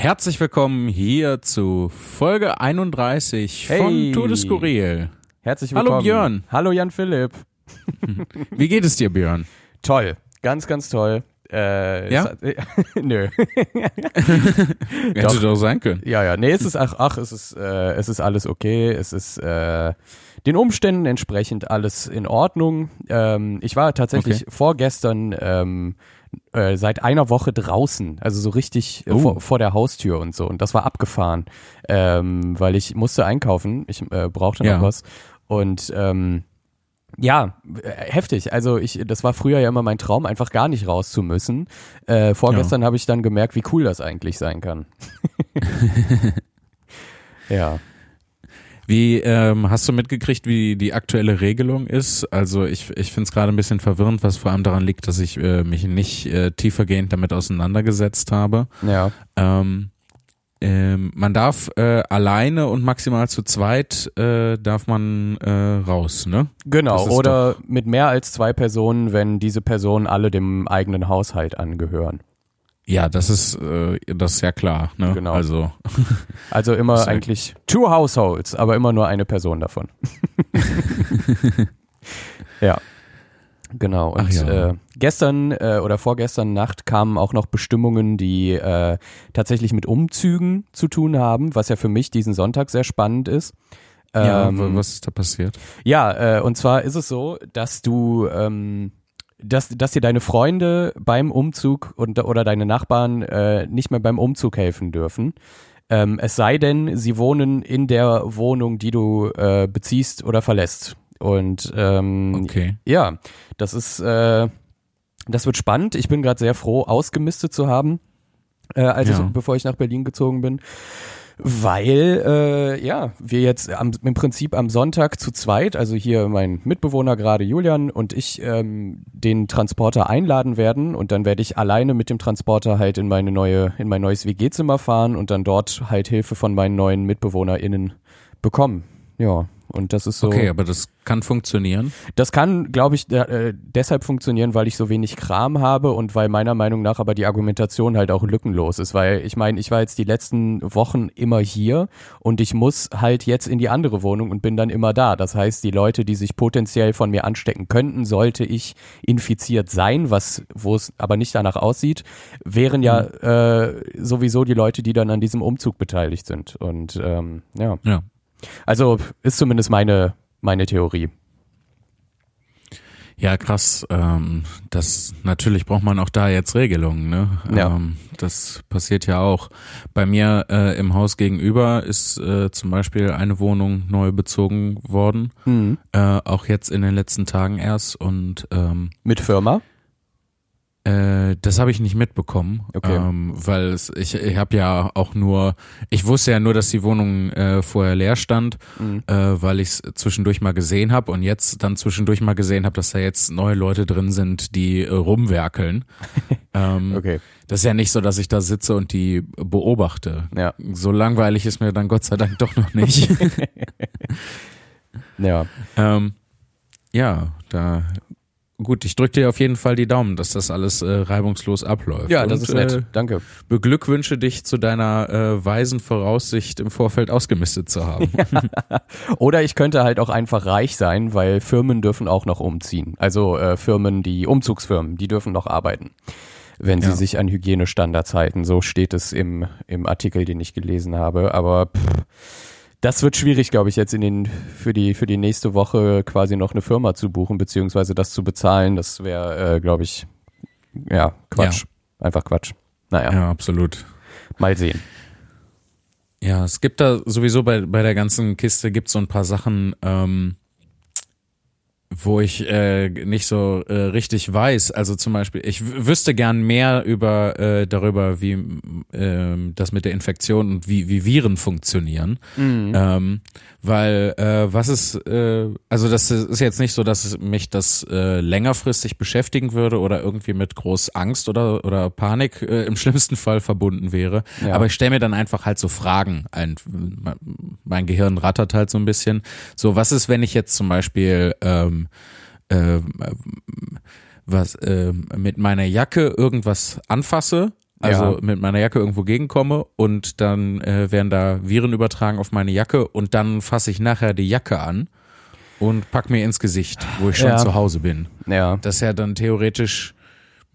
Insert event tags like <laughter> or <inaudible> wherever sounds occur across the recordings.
Herzlich willkommen hier zu Folge 31 Hey. von Tour de Skurril. Herzlich Hallo, willkommen. Björn. Hallo Jan Philipp. <laughs> Wie geht es dir, Björn? Toll. Ganz, ganz toll. Äh, Ja? hat- <laughs> nö. <laughs> Hätte doch sein können. Ja, ja. Nee, es ist ach, ach, es ist, äh, es ist alles okay. Es ist äh, den Umständen entsprechend alles in Ordnung. Ähm, ich war tatsächlich vorgestern ähm, äh, seit einer Woche draußen, also so richtig äh, Oh. vor, vor der Haustür und so. Und das war abgefahren, ähm, weil ich musste einkaufen. Ich äh, brauchte noch Ja. was. Und ähm, ja, äh, heftig. Also ich, das war früher ja immer mein Traum, einfach gar nicht raus zu müssen. Äh, vorgestern habe ich dann gemerkt, wie cool das eigentlich sein kann. <laughs> ja. Wie ähm, hast du mitgekriegt, wie die aktuelle Regelung ist? Also ich, ich finde es gerade ein bisschen verwirrend, was vor allem daran liegt, dass ich äh, mich nicht äh, tiefergehend damit auseinandergesetzt habe. Ja. Ähm, ähm, man darf äh, alleine und maximal zu zweit äh, darf man äh, raus, ne? Genau. Oder mit mehr als zwei Personen, wenn diese Personen alle dem eigenen Haushalt angehören. Ja, das ist äh, das ist ja klar, ne? Genau. Also <laughs> Also immer eigentlich two households, aber immer nur eine Person davon. <laughs> <laughs> ja. Genau. Und ja. äh, gestern äh, oder vorgestern Nacht kamen auch noch Bestimmungen, die äh, tatsächlich mit Umzügen zu tun haben, was ja für mich diesen Sonntag sehr spannend ist. ja, Ähm, wa- was ist da passiert? Ja, äh, und zwar ist es so, dass du, ähm, dass, dass dir deine Freunde beim Umzug und, oder deine Nachbarn äh, nicht mehr beim Umzug helfen dürfen. Ähm, es sei denn, sie wohnen in der Wohnung, die du äh, beziehst oder verlässt. Und ähm, Okay. ja, das ist, äh, das wird spannend. Ich bin gerade sehr froh, ausgemistet zu haben, äh, als Ja. ich, bevor ich nach Berlin gezogen bin. Weil, äh, ja, wir jetzt am, im Prinzip am Sonntag zu zweit, also hier mein Mitbewohner gerade Julian und ich, ähm, den Transporter einladen werden und dann werde ich alleine mit dem Transporter halt in meine neue, in mein neues WG-Zimmer fahren und dann dort halt Hilfe von meinen neuen MitbewohnerInnen bekommen. Ja, und das ist so. Okay, aber das kann funktionieren. Das kann, glaube ich, äh, deshalb funktionieren, weil ich so wenig Kram habe und weil meiner Meinung nach aber die Argumentation halt auch lückenlos ist. Weil ich meine, ich war jetzt die letzten Wochen immer hier und ich muss halt jetzt in die andere Wohnung und bin dann immer da. Das heißt, die Leute, die sich potenziell von mir anstecken könnten, sollte ich infiziert sein, was wo es aber nicht danach aussieht, wären ja äh, sowieso die Leute, die dann an diesem Umzug beteiligt sind. Und ähm, ja, Ja. Also ist zumindest meine meine Theorie. Ja, krass. Ähm, das natürlich braucht man auch da jetzt Regelungen, ne? Ja. Ähm, das passiert ja auch. Bei mir äh, im Haus gegenüber ist äh, zum Beispiel eine Wohnung neu bezogen worden. Mhm. Äh, auch jetzt in den letzten Tagen erst. Und ähm, Mit Firma? Äh, das habe ich nicht mitbekommen, Okay. ähm, weil es, ich, ich habe ja auch nur, ich wusste ja nur, dass die Wohnung äh, vorher leer stand, Mhm. äh, weil ich es zwischendurch mal gesehen habe und jetzt dann zwischendurch mal gesehen habe, dass da jetzt neue Leute drin sind, die äh, rumwerkeln. <laughs> ähm, Okay. Das ist ja nicht so, dass ich da sitze und die beobachte. Ja. So langweilig ist mir dann Gott sei Dank doch noch nicht. <laughs> Ja. <laughs> ähm, ja, da gut, ich drücke dir auf jeden Fall die Daumen, dass das alles äh, reibungslos abläuft. Ja, das Und, ist nett. Äh, Danke. beglückwünsche dich zu deiner äh, weisen Voraussicht im Vorfeld ausgemistet zu haben. <laughs> Oder ich könnte halt auch einfach reich sein, weil Firmen dürfen auch noch umziehen. Also äh, Firmen, die Umzugsfirmen, die dürfen noch arbeiten, wenn sie Ja. sich an Hygienestandards halten. So steht es im, im Artikel, den ich gelesen habe. Aber pff, das wird schwierig, glaube ich, jetzt in den für die für die nächste Woche quasi noch eine Firma zu buchen beziehungsweise das zu bezahlen. Das wäre, äh, glaube ich, ja Quatsch, einfach Quatsch. Naja, ja, absolut. mal sehen. Ja, es gibt da sowieso bei, bei der ganzen Kiste gibt so ein paar Sachen, ähm, wo ich äh, nicht so äh, richtig weiß. Also zum Beispiel, ich wüsste gern mehr über äh, darüber, wie ähm, das mit der Infektion und wie, wie Viren funktionieren. Ähm, weil äh, was ist, äh, also das ist jetzt nicht so, dass mich das äh, längerfristig beschäftigen würde oder irgendwie mit groß Angst oder oder Panik äh, im schlimmsten Fall verbunden wäre. Ja. Aber ich stelle mir dann einfach halt so Fragen. Ein, mein Gehirn rattert halt so ein bisschen. So, was ist, wenn ich jetzt zum Beispiel ähm, ähm, was ähm, mit meiner Jacke irgendwas anfasse also Ja. mit meiner Jacke irgendwo gegenkomme und dann äh, werden da Viren übertragen auf meine Jacke und dann fasse ich nachher die Jacke an und pack mir ins Gesicht, wo ich schon Ja. zu Hause bin. Ja. Das ist ja dann theoretisch,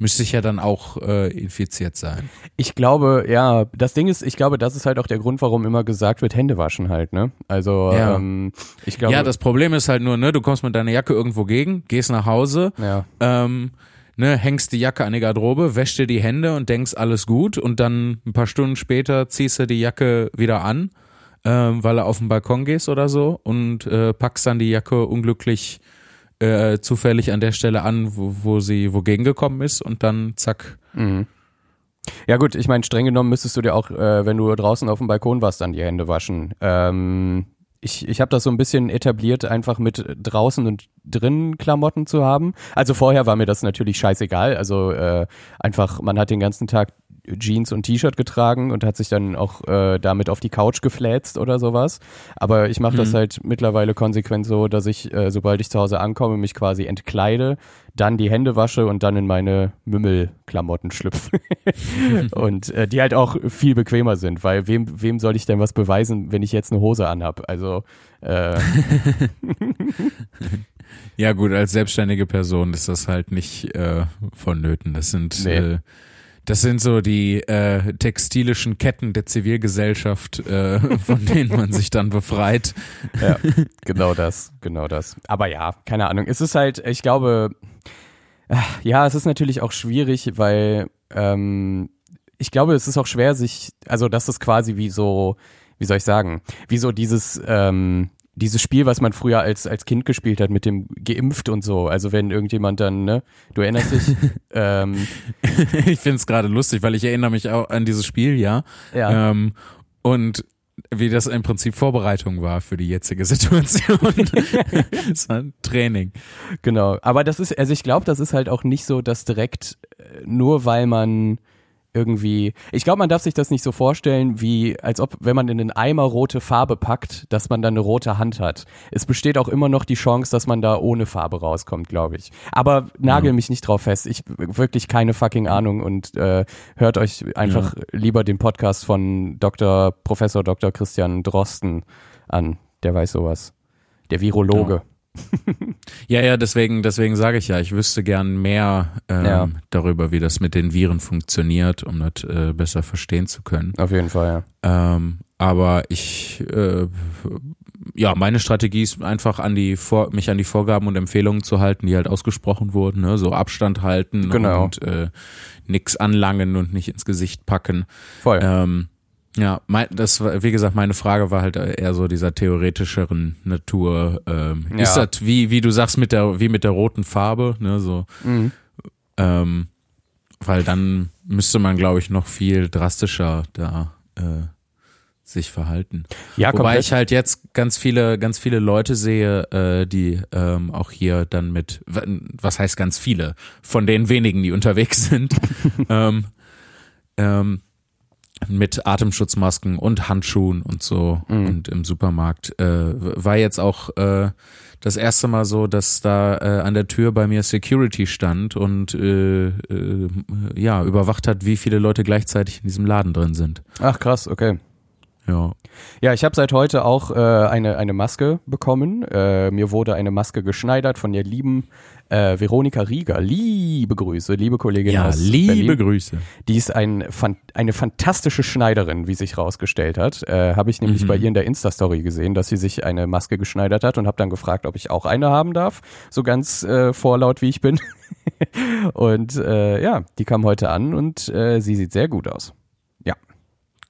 müsste ich ja dann auch äh, infiziert sein. Ich glaube, ja, das Ding ist, ich glaube, das ist halt auch der Grund, warum immer gesagt wird, Hände waschen halt, ne? Also, Ja. ähm, ich glaube. ja, das Problem ist halt nur, ne, du kommst mit deiner Jacke irgendwo gegen, gehst nach Hause, ja. ähm, ne, hängst die Jacke an die Garderobe, wäschst dir die Hände und denkst, alles gut und dann ein paar Stunden später ziehst du die Jacke wieder an, ähm, weil du auf den Balkon gehst oder so und äh, packst dann die Jacke unglücklich äh, zufällig an der Stelle an, wo, wo sie wogegen gekommen ist und dann zack. Mhm. Ja gut, ich meine, streng genommen müsstest du dir auch, äh, wenn du draußen auf dem Balkon warst, dann die Hände waschen. Ähm, ich ich habe das so ein bisschen etabliert, einfach mit draußen und drinnen Klamotten zu haben. Also vorher war mir das natürlich scheißegal. Also äh, einfach, man hat den ganzen Tag Jeans und T-Shirt getragen und hat sich dann auch äh, damit auf die Couch gefläzt oder sowas. Aber ich mache das Mhm. halt mittlerweile konsequent so, dass ich, äh, sobald ich zu Hause ankomme, mich quasi entkleide, dann die Hände wasche und dann in meine Mümmelklamotten schlüpfe. <laughs> und äh, die halt auch viel bequemer sind, weil wem, wem soll ich denn was beweisen, wenn ich jetzt eine Hose anhab? Also äh, <laughs> Ja gut, als selbstständige Person ist das halt nicht äh, vonnöten. Das sind Nee. äh, das sind so die äh, textilischen Ketten der Zivilgesellschaft, äh, <laughs> von denen man sich dann befreit. Ja, genau das, genau das. Aber ja, keine Ahnung. Es ist halt, ich glaube, äh, ja, es ist natürlich auch schwierig, weil ähm, ich glaube, es ist auch schwer, sich, also das ist quasi wie so, wie soll ich sagen, wie so dieses, ähm, dieses Spiel, was man früher als, als Kind gespielt hat, mit dem geimpft und so. Also wenn irgendjemand dann, ne, du erinnerst dich, <laughs> ähm, ich finde es gerade lustig, weil ich erinnere mich auch an dieses Spiel, ja. ja, Ähm, und wie das im Prinzip Vorbereitung war für die jetzige <laughs> Situation. <laughs> Es war ein Training. Genau, aber das ist, also ich glaube, das ist halt auch nicht so, dass direkt äh, nur weil man irgendwie, ich glaube, man darf sich das nicht so vorstellen, wie als ob, wenn man in den Eimer rote Farbe packt, dass man dann eine rote Hand hat. Es besteht auch immer noch die Chance, dass man da ohne Farbe rauskommt, glaube ich. Aber nagel Ja. mich nicht drauf fest. Ich wirklich keine fucking Ahnung und äh, hört euch einfach lieber den Podcast von Dr. Professor Dr. Christian Drosten an. Der weiß sowas. Der Virologe. Ja, ja, deswegen, deswegen sage ich ja, ich wüsste gern mehr ähm, Ja. darüber, wie das mit den Viren funktioniert, um das äh, besser verstehen zu können. Auf jeden Fall, ja. Ähm, aber ich, äh, ja, meine Strategie ist einfach an die Vor mich an die Vorgaben und Empfehlungen zu halten, die halt ausgesprochen wurden, ne? so Abstand halten Genau. und äh, nix anlangen und nicht ins Gesicht packen. Voll. Ähm, ja, mein, das war, wie gesagt, meine Frage war halt eher so dieser theoretischeren Natur. Ähm, Ja. Ist das wie, wie du sagst, mit der, wie mit der roten Farbe, ne, so, Mhm. ähm, weil dann müsste man, glaube ich, noch viel drastischer da äh, sich verhalten. Ja, Wobei komplett. ich halt jetzt ganz viele, ganz viele Leute sehe, äh, die ähm, auch hier dann mit, was heißt ganz viele, von den wenigen, die unterwegs <laughs> sind, ähm, ähm, mit Atemschutzmasken und Handschuhen und so Mhm. und im Supermarkt. Äh, war jetzt auch äh, das erste Mal so, dass da äh, an der Tür bei mir Security stand und äh, äh, ja, überwacht hat, wie viele Leute gleichzeitig in diesem Laden drin sind. Ach krass, okay. Ja. Ja, ich habe seit heute auch äh, eine, eine Maske bekommen. Äh, mir wurde eine Maske geschneidert von der lieben äh, Veronika Rieger. Liebe Grüße, liebe Kollegin Ja, aus liebe Berlin. Grüße. Die ist ein, fan- eine fantastische Schneiderin, wie sich rausgestellt hat. Äh, habe ich nämlich Mhm. bei ihr in der Insta-Story gesehen, dass sie sich eine Maske geschneidert hat und habe dann gefragt, ob ich auch eine haben darf. So ganz äh, vorlaut, wie ich bin. <laughs> und äh, ja, die kam heute an und sie sieht sehr gut aus.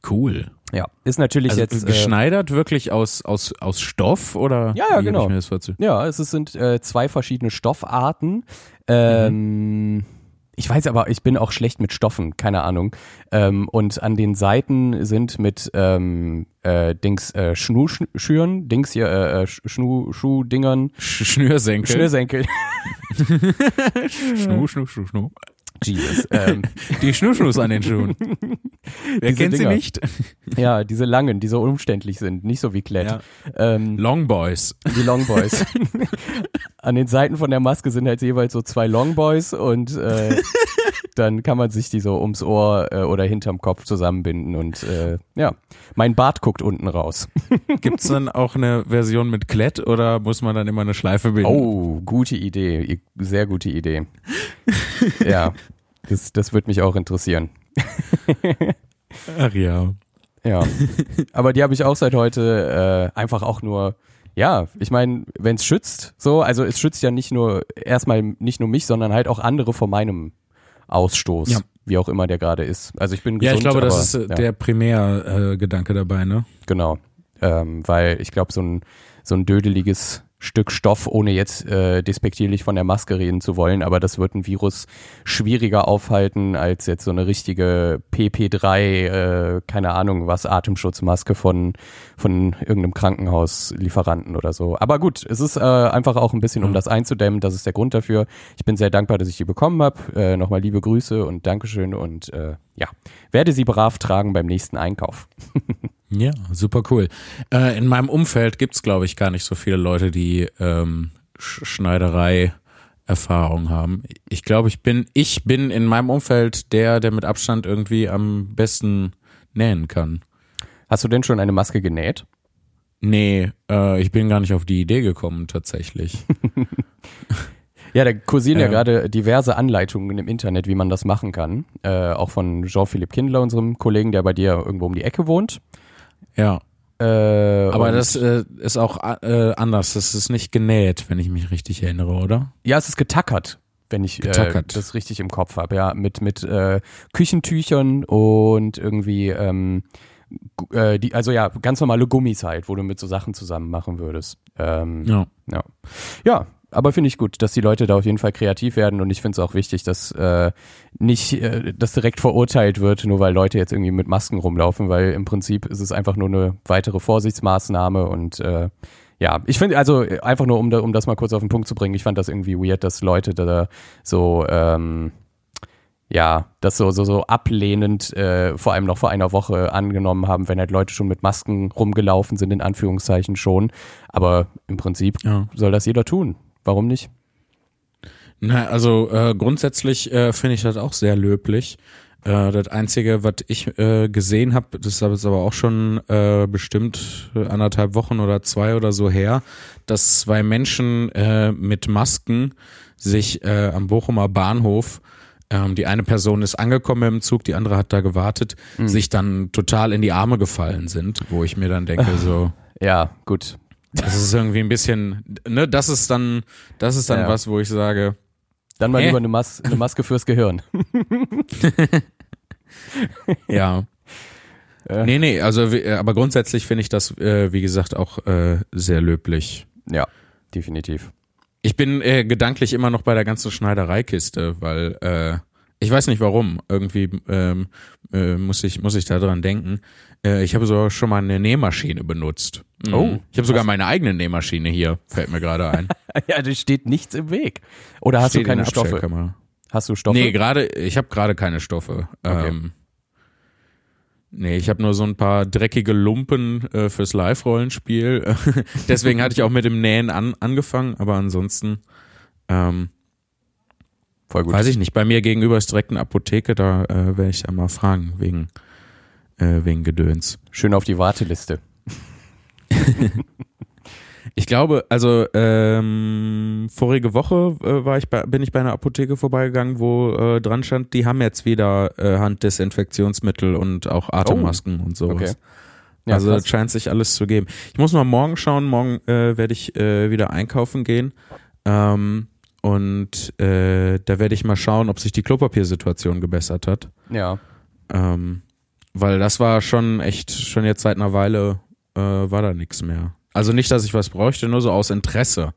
Cool. Ja, ist natürlich Also jetzt... Äh, geschneidert wirklich aus, aus, aus Stoff oder? Ja, ja, genau. Ich mir das vorzu- Ja, es sind äh, zwei verschiedene Stoffarten. Ähm, Ich weiß aber, ich bin auch schlecht mit Stoffen, keine Ahnung. Ähm, und an den Seiten sind mit ähm, äh, Dings äh, Schnuschüren, Dings hier, äh, äh, Schnu, Schuhdingern, Sch Schnürsenkel. Schnürsenkel. <laughs> <laughs> Schnu, schnu, schnu, schnu. Jesus. <laughs> Ähm, Die Schnuschnus an den Schuhen. <laughs> Wer Diese kennt Dinger. sie nicht? <laughs> ja, diese langen, die so umständlich sind, nicht so wie Klett. Ja. Ähm, Long Boys. die Longboys. An den Seiten von der Maske sind halt jeweils so zwei Longboys und äh, dann kann man sich die so ums Ohr äh, oder hinterm Kopf zusammenbinden und äh, ja, mein Bart guckt unten raus. <laughs> Gibt's dann auch eine Version mit Klett oder muss man dann immer eine Schleife binden? Oh, gute Idee, sehr gute Idee. <laughs> ja, das, das würde mich auch interessieren. Ach ja. Ja, aber die habe ich auch seit heute äh, einfach auch nur ja, ich meine, wenn es schützt, so, also es schützt ja nicht nur erstmal nicht nur mich, sondern halt auch andere vor meinem Ausstoß, ja. wie auch immer der gerade ist. Also ich bin gesund, Ja, ich glaube, aber, das ist äh, ja. der Primärgedanke äh, dabei, ne? Genau, ähm, weil ich glaube, so ein so ein dödeliges Stück Stoff, ohne jetzt äh, despektierlich von der Maske reden zu wollen, aber das wird ein Virus schwieriger aufhalten als jetzt so eine richtige PP3, äh, keine Ahnung was, Atemschutzmaske von, von irgendeinem Krankenhauslieferanten oder so. Aber gut, es ist äh, einfach auch ein bisschen, um Mhm. das einzudämmen, das ist der Grund dafür. Ich bin sehr dankbar, dass ich die bekommen habe. Äh, Nochmal liebe Grüße und Dankeschön und äh, ja, werde sie brav tragen beim nächsten Einkauf. <laughs> Ja, super cool. Äh, in meinem Umfeld gibt's glaube ich, gar nicht so viele Leute, die ähm, Sch Schneiderei Erfahrung haben. Ich glaube, ich bin, ich bin in meinem Umfeld der, der mit Abstand irgendwie am besten nähen kann. Hast du denn schon eine Maske genäht? Nee, äh, ich bin gar nicht auf die Idee gekommen, tatsächlich. <laughs> Ja, da kursieren ja Ja. gerade diverse Anleitungen im Internet, wie man das machen kann. Äh, auch von Jean-Philippe Kindler, unserem Kollegen, der bei dir irgendwo um die Ecke wohnt. Ja, Äh, aber das äh, ist auch äh, anders. Das ist nicht genäht, wenn ich mich richtig erinnere, oder? Ja, es ist getackert, wenn ich äh, Getackert. das richtig im Kopf habe. Ja, mit, mit äh, Küchentüchern und irgendwie, ähm, äh, die, also ja, ganz normale Gummis halt, wo du mit so Sachen zusammen machen würdest. Ähm, Ja. Ja. Ja, aber finde ich gut, dass die Leute da auf jeden Fall kreativ werden und ich finde es auch wichtig, dass äh, nicht äh, das direkt verurteilt wird, nur weil Leute jetzt irgendwie mit Masken rumlaufen, weil im Prinzip ist es einfach nur eine weitere Vorsichtsmaßnahme und äh, ja, ich finde, also einfach nur, um, da, um das mal kurz auf den Punkt zu bringen, ich fand das irgendwie weird, dass Leute da so, ähm, ja, das so, so, so ablehnend, äh, vor allem noch vor einer Woche angenommen haben, wenn halt Leute schon mit Masken rumgelaufen sind, in Anführungszeichen schon. Aber im Prinzip Ja. soll das jeder tun. Warum nicht? Na, also äh, grundsätzlich äh, finde ich das auch sehr löblich. Äh, das Einzige, was ich äh, gesehen habe, das ist aber auch schon äh, bestimmt anderthalb Wochen oder zwei oder so her, dass zwei Menschen äh, mit Masken sich am Bochumer Bahnhof ähm, die eine Person ist angekommen im Zug, die andere hat da gewartet, sich dann total in die Arme gefallen sind, wo ich mir dann denke, <laughs> so, Ja, gut. Das ist irgendwie ein bisschen, ne, das ist dann, das ist dann Ja. was, wo ich sage, Dann mal Hä? lieber eine, Mas eine Maske fürs Gehirn. <laughs> Ja. Äh. Nee, nee, also äh, aber grundsätzlich finde ich das, äh, wie gesagt, auch äh, sehr löblich. Ja, definitiv. Ich bin äh, gedanklich immer noch bei der ganzen Schneidereikiste, weil äh, ich weiß nicht warum. Irgendwie ähm, äh, muss ich muss ich da dran denken. Äh, ich habe sogar schon mal eine Nähmaschine benutzt. Mhm. Oh, ich habe sogar meine eigene Nähmaschine hier. Fällt mir gerade ein. <laughs> Ja, da steht nichts im Weg. Oder hast Steht du keine Stoffe? Hast du Stoffe? Nee, gerade ich habe gerade keine Stoffe. Okay. Ähm, nee, ich habe nur so ein paar dreckige Lumpen äh, fürs Live-Rollenspiel. <laughs> Deswegen hatte ich auch mit dem Nähen an, angefangen, aber ansonsten ähm, Voll gut. weiß ich nicht. Bei mir gegenüber ist direkt eine Apotheke, da äh, werde ich einmal fragen wegen äh, wegen Gedöns. Schön auf die Warteliste. <laughs> Ich glaube, also ähm, vorige Woche äh, war ich bei, bin ich bei einer Apotheke vorbeigegangen, wo äh, dran stand, die haben jetzt wieder äh, Handdesinfektionsmittel und auch Atemmasken und sowas. Okay. Ja, also krass. scheint sich alles zu geben. Ich muss mal morgen schauen. Morgen äh, werde ich äh, wieder einkaufen gehen. Ähm, und äh, da werde ich mal schauen, ob sich die Klopapiersituation gebessert hat. ja. Ähm, weil das war schon echt, schon jetzt seit einer Weile äh, war da nichts mehr. Also nicht, dass ich was bräuchte, nur so aus Interesse.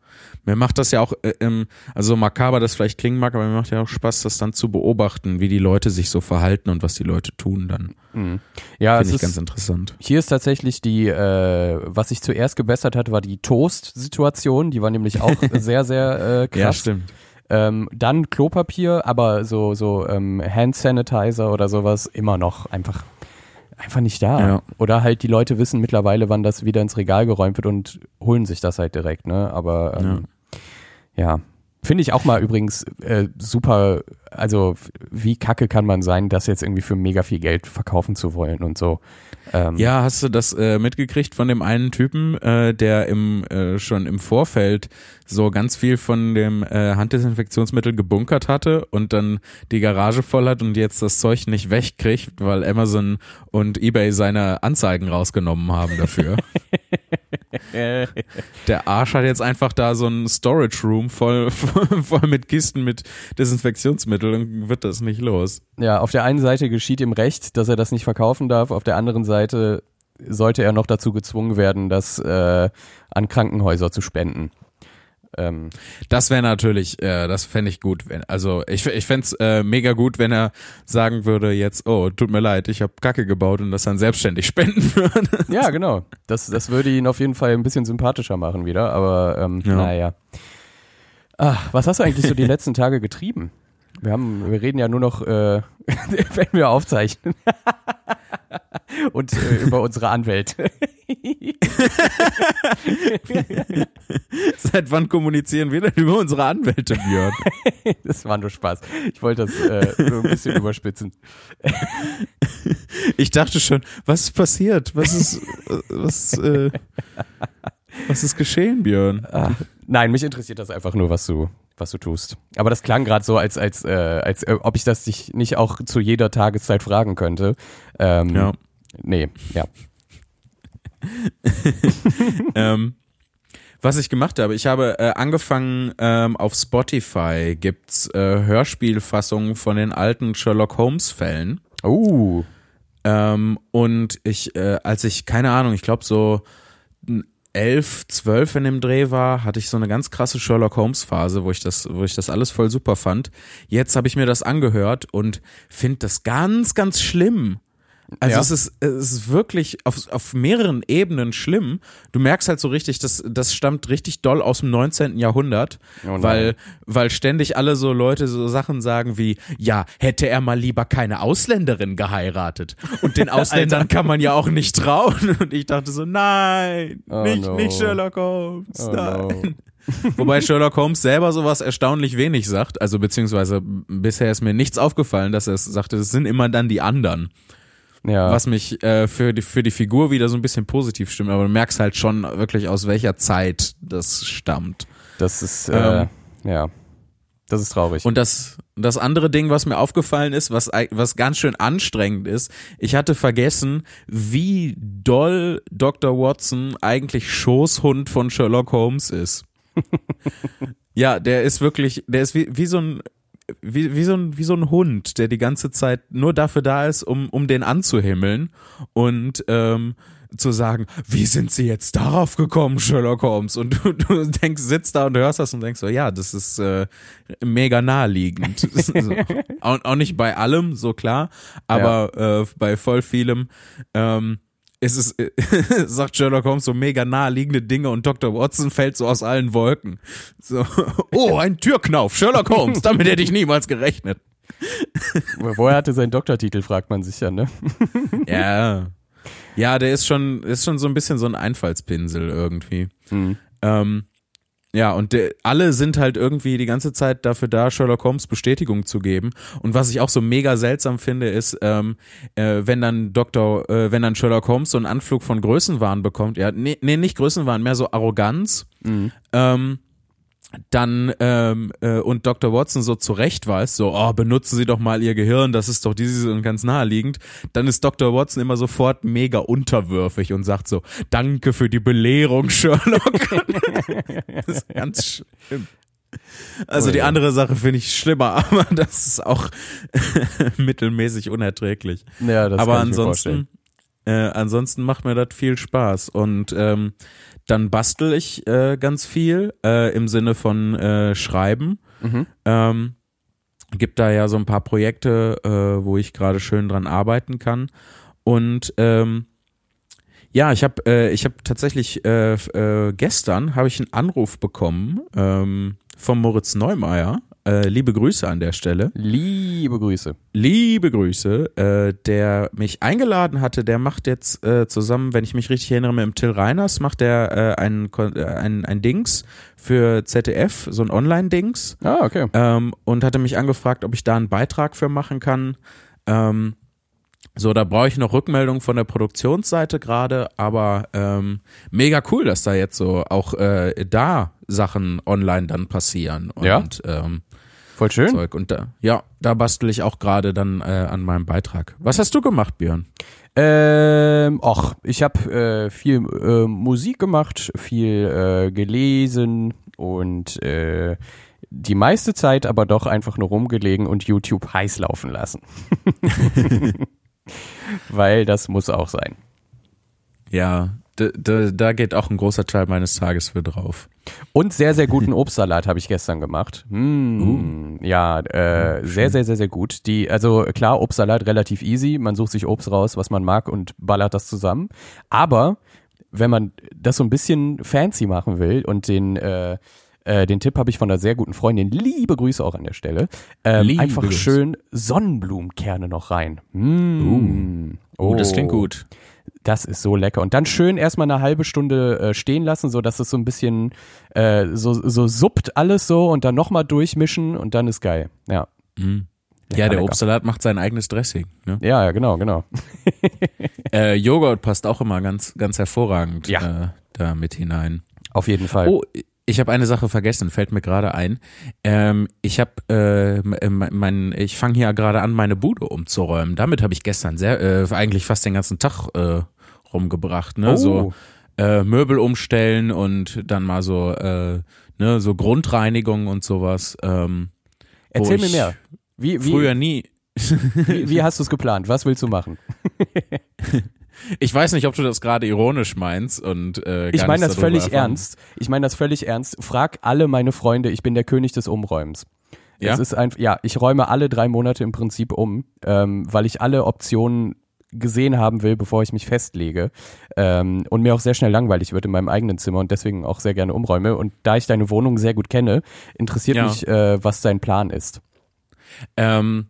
Mir macht das ja auch, äh, ähm, also so makaber das vielleicht klingen mag, aber mir macht ja auch Spaß, das dann zu beobachten, wie die Leute sich so verhalten und was die Leute tun dann. Mhm. Ja, Finde ich ganz ist, interessant. hier ist tatsächlich die, äh, was sich zuerst gebessert hat, war die Toast-Situation. Die war nämlich auch <laughs> sehr, sehr äh, krass. Ja, stimmt. Ähm, dann Klopapier, aber so, so ähm, Hand Sanitizer oder sowas immer noch einfach, einfach nicht da. Ja. Oder halt die Leute wissen mittlerweile, wann das wieder ins Regal geräumt wird und holen sich das halt direkt, ne? Aber ähm, ja. Finde ich auch mal übrigens äh, super, also wie kacke kann man sein, das jetzt irgendwie für mega viel Geld verkaufen zu wollen und so. Ähm, ja, hast du das äh, mitgekriegt von dem einen Typen, äh, der im äh, schon im Vorfeld so ganz viel von dem äh, Handdesinfektionsmittel gebunkert hatte und dann die Garage voll hat und jetzt das Zeug nicht wegkriegt, weil Amazon und eBay seine Anzeigen rausgenommen haben dafür. <laughs> <laughs> Der Arsch hat jetzt einfach da so ein Storage Room voll, <laughs> voll mit Kisten mit Desinfektionsmittel und wird das nicht los. Ja, auf der einen Seite geschieht ihm recht, dass er das nicht verkaufen darf, auf der anderen Seite sollte er noch dazu gezwungen werden, das äh, an Krankenhäuser zu spenden. Ähm, das wäre natürlich, äh, das fände ich gut. Wenn, also ich, ich fände es äh, mega gut, wenn er sagen würde jetzt, oh, tut mir leid, ich habe Kacke gebaut und das dann selbstständig <laughs> spenden würde. Ja, genau. Das, das würde ihn auf jeden Fall ein bisschen sympathischer machen wieder, aber ähm, ja. naja. Ach, was hast du eigentlich so die letzten Tage getrieben? Wir haben, wir reden ja nur noch, äh, <laughs> wenn wir aufzeichnen. <laughs> Und äh, über unsere Anwälte. <laughs> Seit wann kommunizieren wir denn über unsere Anwälte, Björn? das war nur Spaß. Ich wollte das äh, nur ein bisschen überspitzen. ich dachte schon, was ist passiert? Was ist, was, äh, was ist geschehen, Björn? Ach, nein, mich interessiert das einfach nur, was du, was du tust. Aber das klang gerade so, als, als, äh, als äh, ob ich das dich nicht auch zu jeder Tageszeit fragen könnte. Ähm, ja. Nee, ja. <laughs> ähm, was ich gemacht habe, ich habe äh, angefangen, ähm, auf Spotify gibt's äh, Hörspielfassungen von den alten Sherlock Holmes Fällen. Oh. Ähm, und ich, äh, als ich, keine Ahnung, ich glaube so elf, zwölf in dem Dreh war, hatte ich so eine ganz krasse Sherlock Holmes Phase, wo ich das, wo ich das alles voll super fand. Jetzt habe ich mir das angehört und finde das ganz, ganz schlimm. Also ja. es, ist, es ist wirklich auf, auf mehreren Ebenen schlimm. Du merkst halt so richtig, das, das stammt richtig doll aus dem 19. Jahrhundert, oh weil, weil ständig alle so Leute so Sachen sagen wie, ja, hätte er mal lieber keine Ausländerin geheiratet. Und den <laughs> Ausländern kann man ja auch nicht trauen. <laughs> Und ich dachte so, nein, oh nicht, no. nicht Sherlock Holmes, oh nein. No. Wobei Sherlock Holmes selber sowas erstaunlich wenig sagt. Also beziehungsweise bisher ist mir nichts aufgefallen, dass er es sagte, es sind immer dann die anderen. Ja. Was mich äh, für, die, für die Figur wieder so ein bisschen positiv stimmt, aber du merkst halt schon wirklich, aus welcher Zeit das stammt. Das ist, äh, ähm, ja, das ist traurig. Und das, das andere Ding, was mir aufgefallen ist, was, was ganz schön anstrengend ist, ich hatte vergessen, wie doll Dr. Watson eigentlich Schoßhund von Sherlock Holmes ist. <laughs> ja, der ist wirklich, der ist wie, wie so ein wie, wie, so ein, wie so ein Hund, der die ganze Zeit nur dafür da ist, um, um den anzuhimmeln und ähm, zu sagen, wie sind sie jetzt darauf gekommen, Sherlock Holmes? Und du, du denkst, sitzt da und hörst das und denkst so, ja, das ist äh, mega naheliegend. <laughs> so. auch, auch nicht bei allem, so klar, aber ja. äh, bei voll vielem. Ähm, es ist, <laughs> sagt Sherlock Holmes, so mega naheliegende Dinge und Dr. Watson fällt so aus allen Wolken. So, <laughs> oh, ein Türknauf, Sherlock Holmes, <laughs> damit hätte ich niemals gerechnet. Woher hatte sein Doktortitel, fragt man sich ja, ne? ja. Ja, der ist schon, ist schon so ein bisschen so ein Einfallspinsel irgendwie. Mhm. Ähm, ja, und de, alle sind halt irgendwie die ganze Zeit dafür da, Sherlock Holmes Bestätigung zu geben. Und was ich auch so mega seltsam finde, ist, ähm, äh, wenn dann Dr., äh, wenn dann Sherlock Holmes so einen Anflug von Größenwahn bekommt, ja, nee, nee nicht Größenwahn, mehr so Arroganz. Mhm. Ähm, dann ähm, äh, und Dr. Watson so zurecht weiß, so, oh, benutzen Sie doch mal Ihr Gehirn, das ist doch dieses und ganz naheliegend, dann ist Dr. Watson immer sofort mega unterwürfig und sagt so, danke für die Belehrung, <laughs> Sherlock. das ist ganz schlimm. Also oh, die ja. andere Sache finde ich schlimmer, <laughs> aber das ist auch <laughs> mittelmäßig unerträglich. Ja, das aber ansonsten, äh, ansonsten macht mir das viel Spaß und ähm, dann bastel ich äh, ganz viel äh, im Sinne von äh, Schreiben. Mhm. Ähm, gibt da ja so ein paar Projekte, äh, wo ich gerade schön dran arbeiten kann. Und ähm, ja, ich habe äh, ich habe tatsächlich äh, äh, gestern habe ich einen Anruf bekommen ähm, von Moritz Neumeier, äh, liebe Grüße an der Stelle. Liebe Grüße. Liebe Grüße, äh, der mich eingeladen hatte, der macht jetzt äh, zusammen, wenn ich mich richtig erinnere, mit dem Till Reiners, macht der äh, ein, äh, ein, ein Dings für ZDF, so ein Online-Dings. Ah, okay. Ähm, und hatte mich angefragt, ob ich da einen Beitrag für machen kann. Ähm, so, da brauche ich noch Rückmeldung von der Produktionsseite gerade, aber ähm, mega cool, dass da jetzt so auch äh, da Sachen online dann passieren. Und, Ja? Ähm, Voll schön. Zeug. Und da, ja, da bastel ich auch gerade dann äh, an meinem Beitrag. Was hast du gemacht, Björn? Ähm, ach, ich habe äh, viel äh, Musik gemacht, viel äh, gelesen und äh, die meiste Zeit aber doch einfach nur rumgelegen und YouTube heiß laufen lassen. <laughs> <laughs> Weil das muss auch sein. Ja, da, da, da geht auch ein großer Teil meines Tages für drauf. Und sehr, sehr guten Obstsalat habe ich gestern gemacht. Mm, Ja, äh, sehr, sehr, sehr, sehr gut. Die, also klar, Obstsalat relativ easy. Man sucht sich Obst raus, was man mag und ballert das zusammen. Aber wenn man das so ein bisschen fancy machen will und den äh, äh, den Tipp habe ich von einer sehr guten Freundin. Liebe Grüße auch an der Stelle. Ähm, einfach Grüße. schön Sonnenblumenkerne noch rein. Mm. Oh, das klingt gut. Das ist so lecker. Und dann schön erstmal eine halbe Stunde äh, stehen lassen, so dass es so ein bisschen äh, so, so suppt alles so und dann nochmal durchmischen und dann ist geil. Ja. Mhm. Lecker, ja, der lecker. Obstsalat macht sein eigenes Dressing. Ne? Ja, ja, genau, genau. <laughs> Äh, Joghurt passt auch immer ganz, ganz hervorragend Ja. äh, da mit hinein. Auf jeden Fall. Oh, ich habe eine Sache vergessen, fällt mir gerade ein. Ähm, ich habe, äh, mein, ich fange hier gerade an, meine Bude umzuräumen. Damit habe ich gestern sehr, äh, eigentlich fast den ganzen Tag äh, rumgebracht. Ne? Oh. So äh, Möbel umstellen und dann mal so, äh, ne, so Grundreinigung und sowas. Ähm, Erzähl mir mehr. Wie, wie, Früher nie. wie, wie hast du es geplant? Was willst du machen? <laughs> Ich weiß nicht, ob du das gerade ironisch meinst und äh, Ich meine das völlig erfahren. ernst. Ich meine das völlig ernst. Frag alle meine Freunde, ich bin der König des Umräumens. Ja? Es ist einfach, ja, ich räume alle drei Monate im Prinzip um, ähm, weil ich alle Optionen gesehen haben will, bevor ich mich festlege. Ähm, und mir auch sehr schnell langweilig wird in meinem eigenen Zimmer und deswegen auch sehr gerne umräume. Und da ich deine Wohnung sehr gut kenne, interessiert Ja. mich, äh, was dein Plan ist. Ähm,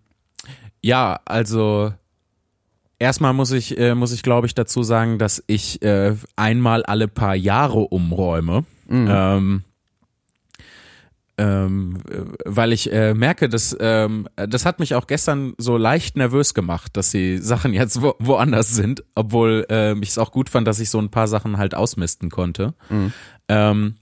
ja, also erstmal muss ich, äh, muss ich glaube ich dazu sagen, dass ich äh, einmal alle paar Jahre umräume. Ähm, ähm, äh, weil ich äh, merke, dass ähm, das hat mich auch gestern so leicht nervös gemacht, dass die Sachen jetzt wo, woanders sind, obwohl ähm, ich es auch gut fand, dass ich so ein paar Sachen halt ausmisten konnte. Ähm,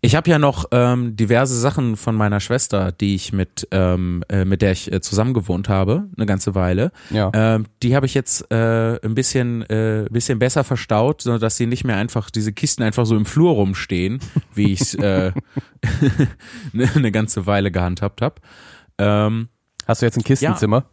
ich habe ja noch ähm, diverse Sachen von meiner Schwester, die ich mit, ähm, äh, mit der ich äh, zusammen gewohnt habe, eine ganze Weile. Ja. Ähm, die habe ich jetzt äh, ein bisschen, äh, bisschen besser verstaut, so dass sie nicht mehr einfach diese Kisten einfach so im Flur rumstehen, <laughs> wie ich es äh, <laughs> ne- eine ganze Weile gehandhabt habe. Ähm, Hast du jetzt ein Kistenzimmer?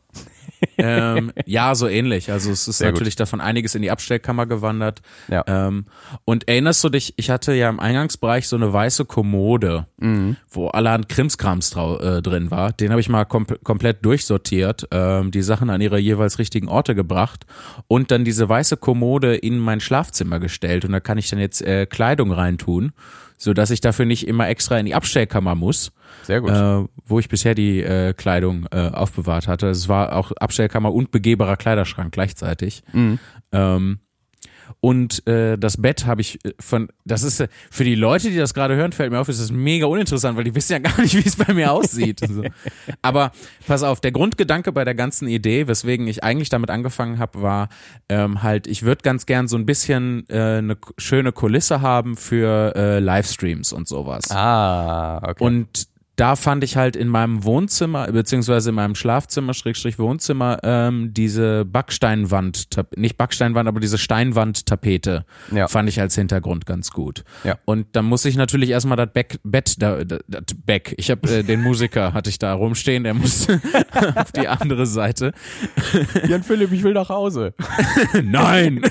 <laughs> ähm, ja, so ähnlich. Also es ist Sehr gut. natürlich davon einiges in die Abstellkammer gewandert. Ja. Ähm, und erinnerst du dich, ich hatte ja im Eingangsbereich so eine weiße Kommode, Mhm. wo allerhand Krimskrams äh, drin war. Den habe ich mal kom komplett durchsortiert, ähm, die Sachen an ihre jeweils richtigen Orte gebracht und dann diese weiße Kommode in mein Schlafzimmer gestellt. Und da kann ich dann jetzt äh, Kleidung reintun, so dass ich dafür nicht immer extra in die Abstellkammer muss Sehr gut. äh, wo ich bisher die äh, Kleidung äh, aufbewahrt hatte. Es war auch Abstellkammer und begehbarer Kleiderschrank gleichzeitig. Ähm, und äh, das Bett habe ich äh, von, das ist äh, für die Leute, die das gerade hören, fällt mir auf, ist das mega uninteressant, weil die wissen ja gar nicht, <laughs> wie es bei mir aussieht. so. Aber pass auf, der Grundgedanke bei der ganzen Idee, weswegen ich eigentlich damit angefangen habe, war ähm, halt, ich würde ganz gern so ein bisschen äh, eine schöne Kulisse haben für äh, Livestreams und sowas. ah, okay. Und da fand ich halt in meinem Wohnzimmer, beziehungsweise in meinem Schlafzimmer, Schrägstrich Wohnzimmer, ähm, diese Backsteinwand, nicht Backsteinwand, aber diese Steinwandtapete Ja. fand ich als Hintergrund ganz gut. Ja. Und dann muss ich natürlich erstmal das Back, Bett, da, da, das Back, ich habe äh, den Musiker, hatte ich da rumstehen, der muss <laughs> auf die andere Seite. Jan Philipp, ich will nach Hause. <laughs> Nein!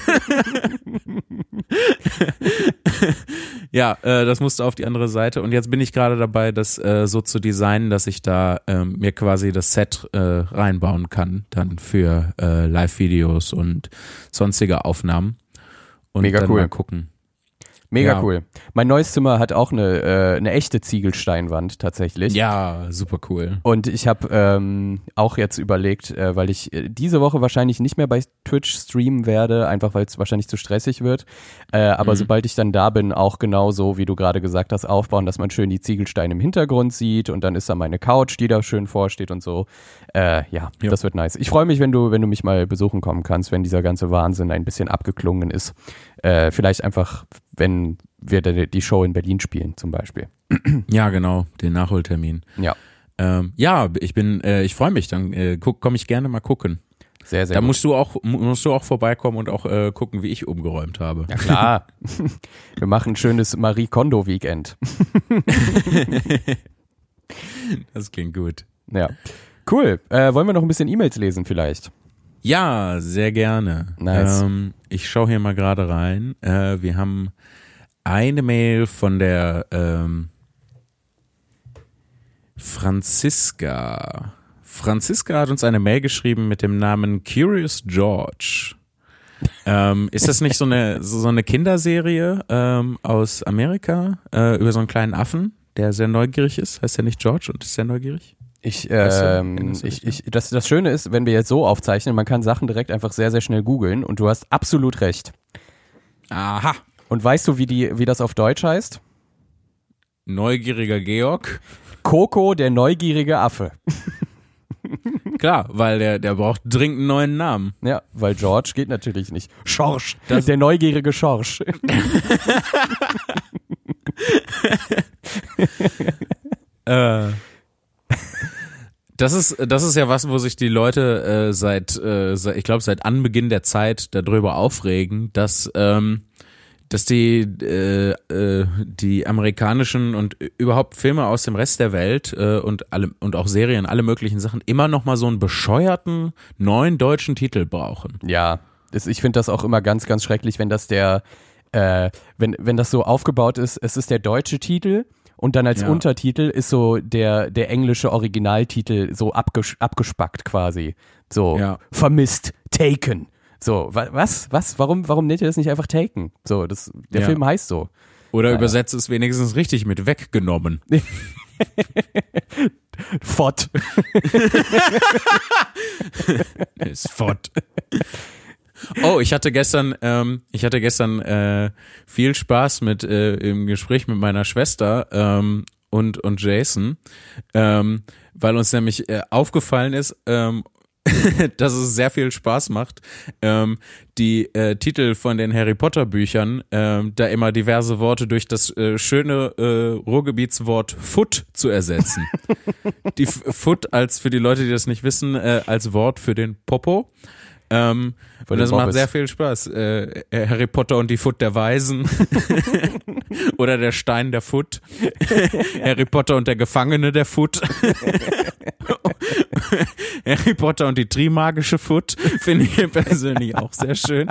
ja, äh, das musste auf die andere Seite. Und jetzt bin ich gerade dabei, das äh, so zu designen, dass ich da ähm, mir quasi das Set äh, reinbauen kann, dann für äh, Live-Videos und sonstige Aufnahmen. Und Mega dann cool. mal gucken. Mega Ja. cool. Mein neues Zimmer hat auch eine, äh, eine echte Ziegelsteinwand tatsächlich. Ja, super cool. Und ich habe ähm, auch jetzt überlegt, äh, weil ich äh, diese Woche wahrscheinlich nicht mehr bei Twitch streamen werde, einfach weil es wahrscheinlich zu stressig wird. Äh, aber Mhm. sobald ich dann da bin, auch genau so, wie du gerade gesagt hast, aufbauen, dass man schön die Ziegelsteine im Hintergrund sieht und dann ist da meine Couch, die da schön vorsteht und so. Äh, ja, Ja. das wird nice. Ich freue mich, wenn du, wenn du mich mal besuchen kommen kannst, wenn dieser ganze Wahnsinn ein bisschen abgeklungen ist. Äh, vielleicht einfach, wenn wir die Show in Berlin spielen, zum Beispiel. Ja, genau, den Nachholtermin. Ja, Ähm, ja, ich bin, äh, ich freue mich, dann äh, komme ich gerne mal gucken. sehr, sehr Da gut. musst du auch, mu- musst du auch vorbeikommen und auch äh, gucken, wie ich umgeräumt habe. Ja klar. <laughs> Wir machen ein schönes Marie Kondo Weekend. <laughs> Das klingt gut. Ja. Cool. Äh, wollen wir noch ein bisschen E-Mails lesen vielleicht? Ja, sehr gerne. Nice. Ähm, ich schaue hier mal gerade rein. Äh, wir haben eine Mail von der ähm, Franziska. Franziska hat uns eine Mail geschrieben mit dem Namen Curious George. ähm, ist das nicht so eine so eine Kinderserie ähm, aus Amerika äh, über so einen kleinen Affen, der sehr neugierig ist? Heißt der nicht George und ist sehr neugierig? Ich, ähm, ich, ich, das, das Schöne ist, wenn wir jetzt so aufzeichnen, man kann Sachen direkt einfach sehr, sehr schnell googeln und du hast absolut recht. Aha. Und weißt du, wie, die, wie das auf Deutsch heißt? Neugieriger Georg. Coco, der neugierige Affe. Klar, weil der, der braucht dringend einen neuen Namen. Ja, weil George geht natürlich nicht. Schorsch, Das- der neugierige Schorsch. <laughs> <laughs> Äh. Das ist, das ist ja was, wo sich die Leute äh, seit, äh, seit, ich glaube, seit Anbeginn der Zeit darüber aufregen, dass, ähm, dass die, äh, äh, die amerikanischen und überhaupt Filme aus dem Rest der Welt äh, und alle und auch Serien, alle möglichen Sachen immer noch mal so einen bescheuerten neuen deutschen Titel brauchen. Ja, das, ich finde das auch immer ganz, ganz schrecklich, wenn das der, äh, wenn, wenn das so aufgebaut ist, es ist der deutsche Titel und dann als Ja. Untertitel ist so der, der englische Originaltitel so abges abgespackt quasi. So, Ja. vermisst, taken. So, wa was, was, warum, warum nennt ihr das nicht einfach taken? So, das, der Ja. Film heißt so. Oder Ja. übersetzt es wenigstens richtig mit weggenommen. <laughs> Fott. <laughs> Ist fort. <laughs> Oh, ich hatte gestern, ähm, ich hatte gestern äh, viel Spaß mit äh, im Gespräch mit meiner Schwester ähm, und und Jason, ähm, weil uns nämlich äh, aufgefallen ist, ähm, <laughs> dass es sehr viel Spaß macht, ähm, die äh, Titel von den Harry Potter Büchern, ähm, da immer diverse Worte durch das äh, schöne äh, Ruhrgebietswort Foot zu ersetzen. <laughs> die F- Foot als für die Leute, die das nicht wissen, äh, als Wort für den Popo. Ähm, und das macht Bobbes. sehr viel Spaß. Äh, Harry Potter und die Foot der Weisen. <laughs> Oder der Stein der Foot. <laughs> Harry Potter und der Gefangene der Foot. <laughs> Harry Potter und die Trimagische Foot. Finde ich persönlich auch sehr schön.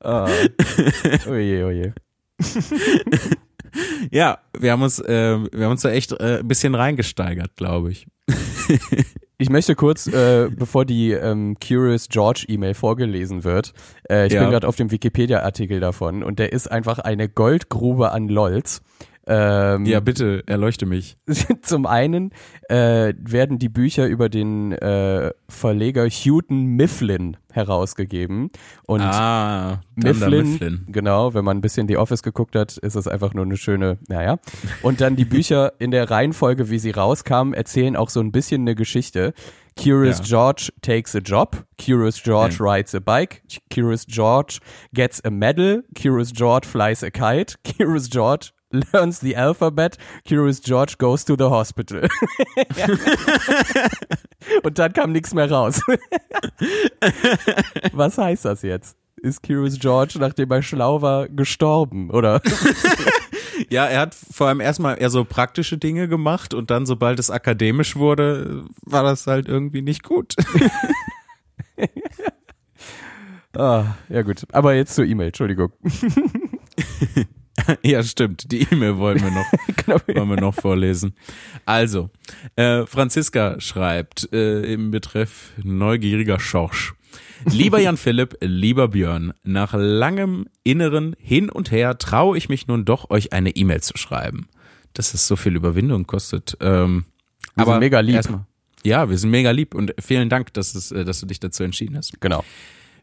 Ah. Oje, oje. Ja, wir haben uns, äh, wir haben uns da echt äh, ein bisschen reingesteigert, glaube ich. Ich möchte kurz, äh, <laughs> bevor die ähm, Curious George E-Mail vorgelesen wird, äh, ich Ja. bin gerade auf dem Wikipedia-Artikel davon und der ist einfach eine Goldgrube an LOLs. Ähm, Ja, bitte, erleuchte mich. <laughs> Zum einen äh, werden die Bücher über den äh, Verleger Houghton Mifflin herausgegeben und ah, Mifflin, Mifflin. genau, wenn man ein bisschen The Office geguckt hat, ist es einfach nur eine schöne, naja. Und dann die Bücher <laughs> in der Reihenfolge, wie sie rauskamen, erzählen auch so ein bisschen eine Geschichte. Curious Ja. George takes a job, Curious George Ja. rides a bike, Curious George gets a medal, Curious George flies a kite, <laughs> Curious George learns the alphabet, Curious George goes to the hospital. <laughs> Und dann kam nichts mehr raus. <laughs> Was heißt das jetzt? Ist Curious George, nachdem er schlau war, gestorben, oder? <laughs> Ja, er hat vor allem erstmal eher so praktische Dinge gemacht und dann, sobald es akademisch wurde, war das halt irgendwie nicht gut. Ah, ja gut. Aber jetzt zur E-Mail, Entschuldigung. <laughs> ja, stimmt. Die E-Mail wollen wir noch, <laughs> Genau. wollen wir noch vorlesen. Also, äh, Franziska schreibt äh, im Betreff neugieriger Schorsch. Lieber Jan <laughs> Philipp, lieber Björn, nach langem inneren Hin und Her traue ich mich nun doch, euch eine E-Mail zu schreiben. Dass es so viel Überwindung kostet. Ähm, Wir aber sind mega lieb. erstmal- Ja, wir sind mega lieb und vielen Dank, dass, es, äh, dass du dich dazu entschieden hast. Genau.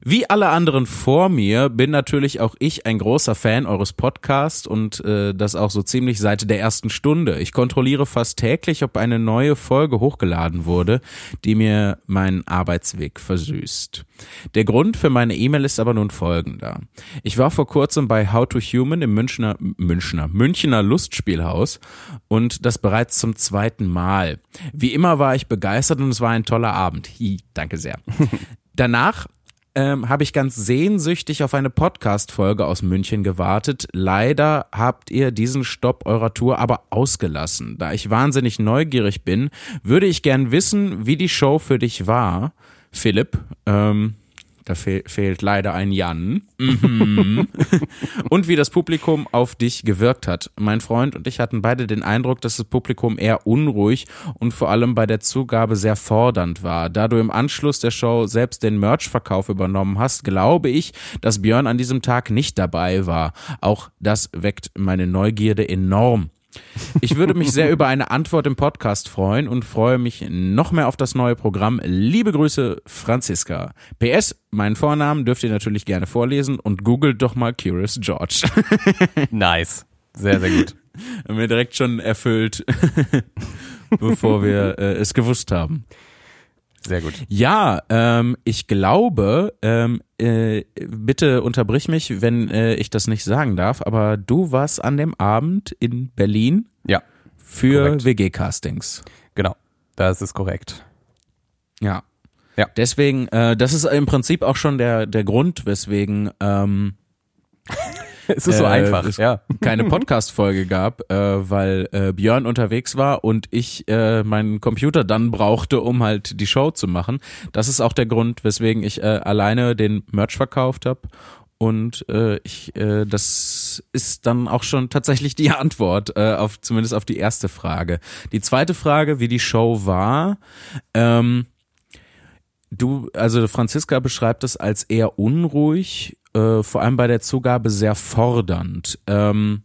Wie alle anderen vor mir bin natürlich auch ich ein großer Fan eures Podcasts und äh, das auch so ziemlich seit der ersten Stunde. Ich kontrolliere fast täglich, ob eine neue Folge hochgeladen wurde, die mir meinen Arbeitsweg versüßt. Der Grund für meine E-Mail ist aber nun folgender. Ich war vor kurzem bei How to Human im Münchner, Münchner, Münchner Lustspielhaus und das bereits zum zweiten Mal. Wie immer war ich begeistert und es war ein toller Abend. Hi, danke sehr. <laughs> Danach ähm, habe ich ganz sehnsüchtig auf eine Podcast-Folge aus München gewartet. Leider habt ihr diesen Stopp eurer Tour aber ausgelassen. Da ich wahnsinnig neugierig bin, würde ich gern wissen, wie die Show für dich war. Philipp, ähm, da fehl, fehlt leider ein Jan. Mhm. <laughs> und wie das Publikum auf dich gewirkt hat. Mein Freund und ich hatten beide den Eindruck, dass das Publikum eher unruhig und vor allem bei der Zugabe sehr fordernd war. Da du im Anschluss der Show selbst den Merch-Verkauf übernommen hast, glaube ich, dass Björn an diesem Tag nicht dabei war. Auch das weckt meine Neugierde enorm. Ich würde mich sehr über eine Antwort im Podcast freuen und freue mich noch mehr auf das neue Programm. Liebe Grüße, Franziska. PS, meinen Vornamen dürft ihr natürlich gerne vorlesen und googelt doch mal Curious George. <laughs> Nice. Sehr, sehr gut. Haben wir direkt schon erfüllt, <laughs> bevor wir äh, es gewusst haben. Sehr gut. Ja, ähm, ich glaube, ähm, äh, bitte unterbrich mich, wenn äh, ich das nicht sagen darf, aber du warst an dem Abend in Berlin Ja, für. WG-Castings. genau. Das ist korrekt. Ja. Ja. Deswegen, äh, das ist im Prinzip auch schon der, der Grund, weswegen ähm, <laughs> <laughs> Es ist so Äh, einfach, es- ja. keine <laughs> Podcast-Folge gab, äh, weil äh, Björn unterwegs war und ich äh, meinen Computer dann brauchte, um halt die Show zu machen. Das ist auch der Grund, weswegen ich äh, alleine den Merch verkauft habe. Und äh, ich, äh, das ist dann auch schon tatsächlich die <laughs> Antwort, äh, auf zumindest auf die erste Frage. Die zweite Frage, wie die Show war, ähm, Du, also Franziska beschreibt es als eher unruhig, äh, vor allem bei der Zugabe sehr fordernd. Ähm,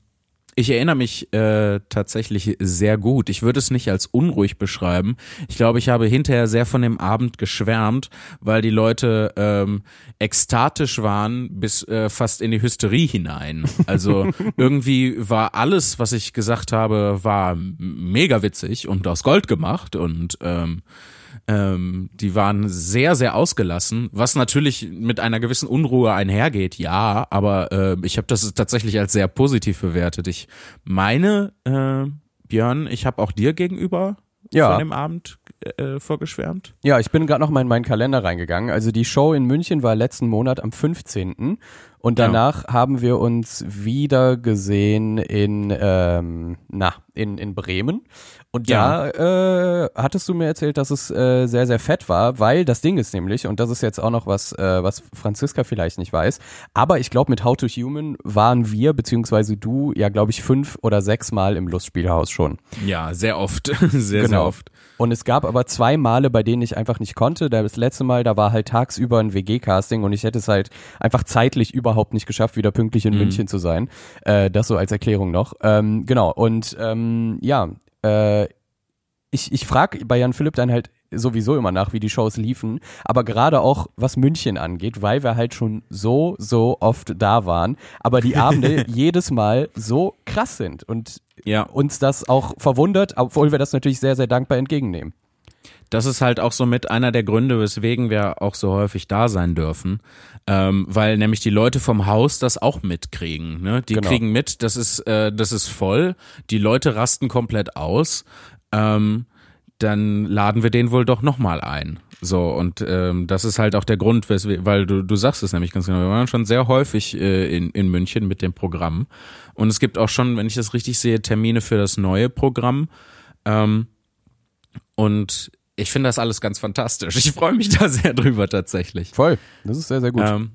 ich erinnere mich äh, tatsächlich sehr gut. Ich würde es nicht als unruhig beschreiben. Ich glaube, ich habe hinterher sehr von dem Abend geschwärmt, weil die Leute ähm, ekstatisch waren bis äh, fast in die Hysterie hinein. Also <laughs> irgendwie war alles, was ich gesagt habe, war mega witzig und aus Gold gemacht und ähm, ähm, die waren sehr, sehr ausgelassen, was natürlich mit einer gewissen Unruhe einhergeht, ja, aber äh, ich habe das tatsächlich als sehr positiv bewertet. Ich meine, äh, Björn, ich habe auch dir gegenüber Ja. von dem Abend äh, vorgeschwärmt. Ja, ich bin gerade noch mal in meinen Kalender reingegangen. Also die Show in München war letzten Monat am 15. Und Ja. danach haben wir uns wieder gesehen in, ähm, na, in, in Bremen. Und Ja. da äh, hattest du mir erzählt, dass es äh, sehr, sehr fett war, weil das Ding ist nämlich, und das ist jetzt auch noch was, äh, was Franziska vielleicht nicht weiß, aber ich glaube, mit How to Human waren wir, beziehungsweise du, ja, glaube ich, fünf oder sechs Mal im Lustspielhaus schon. Ja, sehr oft, <laughs> sehr, sehr Genau. oft. Und es gab aber zwei Male, bei denen ich einfach nicht konnte. Das letzte Mal, da war halt tagsüber ein WG-Casting und ich hätte es halt einfach zeitlich überhaupt nicht geschafft, wieder pünktlich in München zu sein. Äh, das so als Erklärung noch. Ähm, genau, und ähm, ja, äh, ich, ich frage bei Jan Philipp dann halt sowieso immer nach, wie die Shows liefen, aber gerade auch was München angeht, weil wir halt schon so, so oft da waren, aber die Abende <laughs> jedes Mal so krass sind und Ja. uns das auch verwundert, obwohl wir das natürlich sehr, sehr dankbar entgegennehmen. Das ist halt auch so mit einer der Gründe, weswegen wir auch so häufig da sein dürfen, ähm, weil nämlich die Leute vom Haus das auch mitkriegen. Ne? Die Genau. kriegen mit, das ist, äh, das ist voll, die Leute rasten komplett aus. Ähm, dann laden wir den wohl doch nochmal ein. So, und ähm, das ist halt auch der Grund, weil du, du sagst es nämlich ganz genau, wir waren schon sehr häufig äh, in, in München mit dem Programm. Und es gibt auch schon, wenn ich das richtig sehe, Termine für das neue Programm. Ähm, und ich finde das alles ganz fantastisch. Ich freue mich da sehr drüber tatsächlich. Voll. Das ist sehr, sehr gut. Ähm,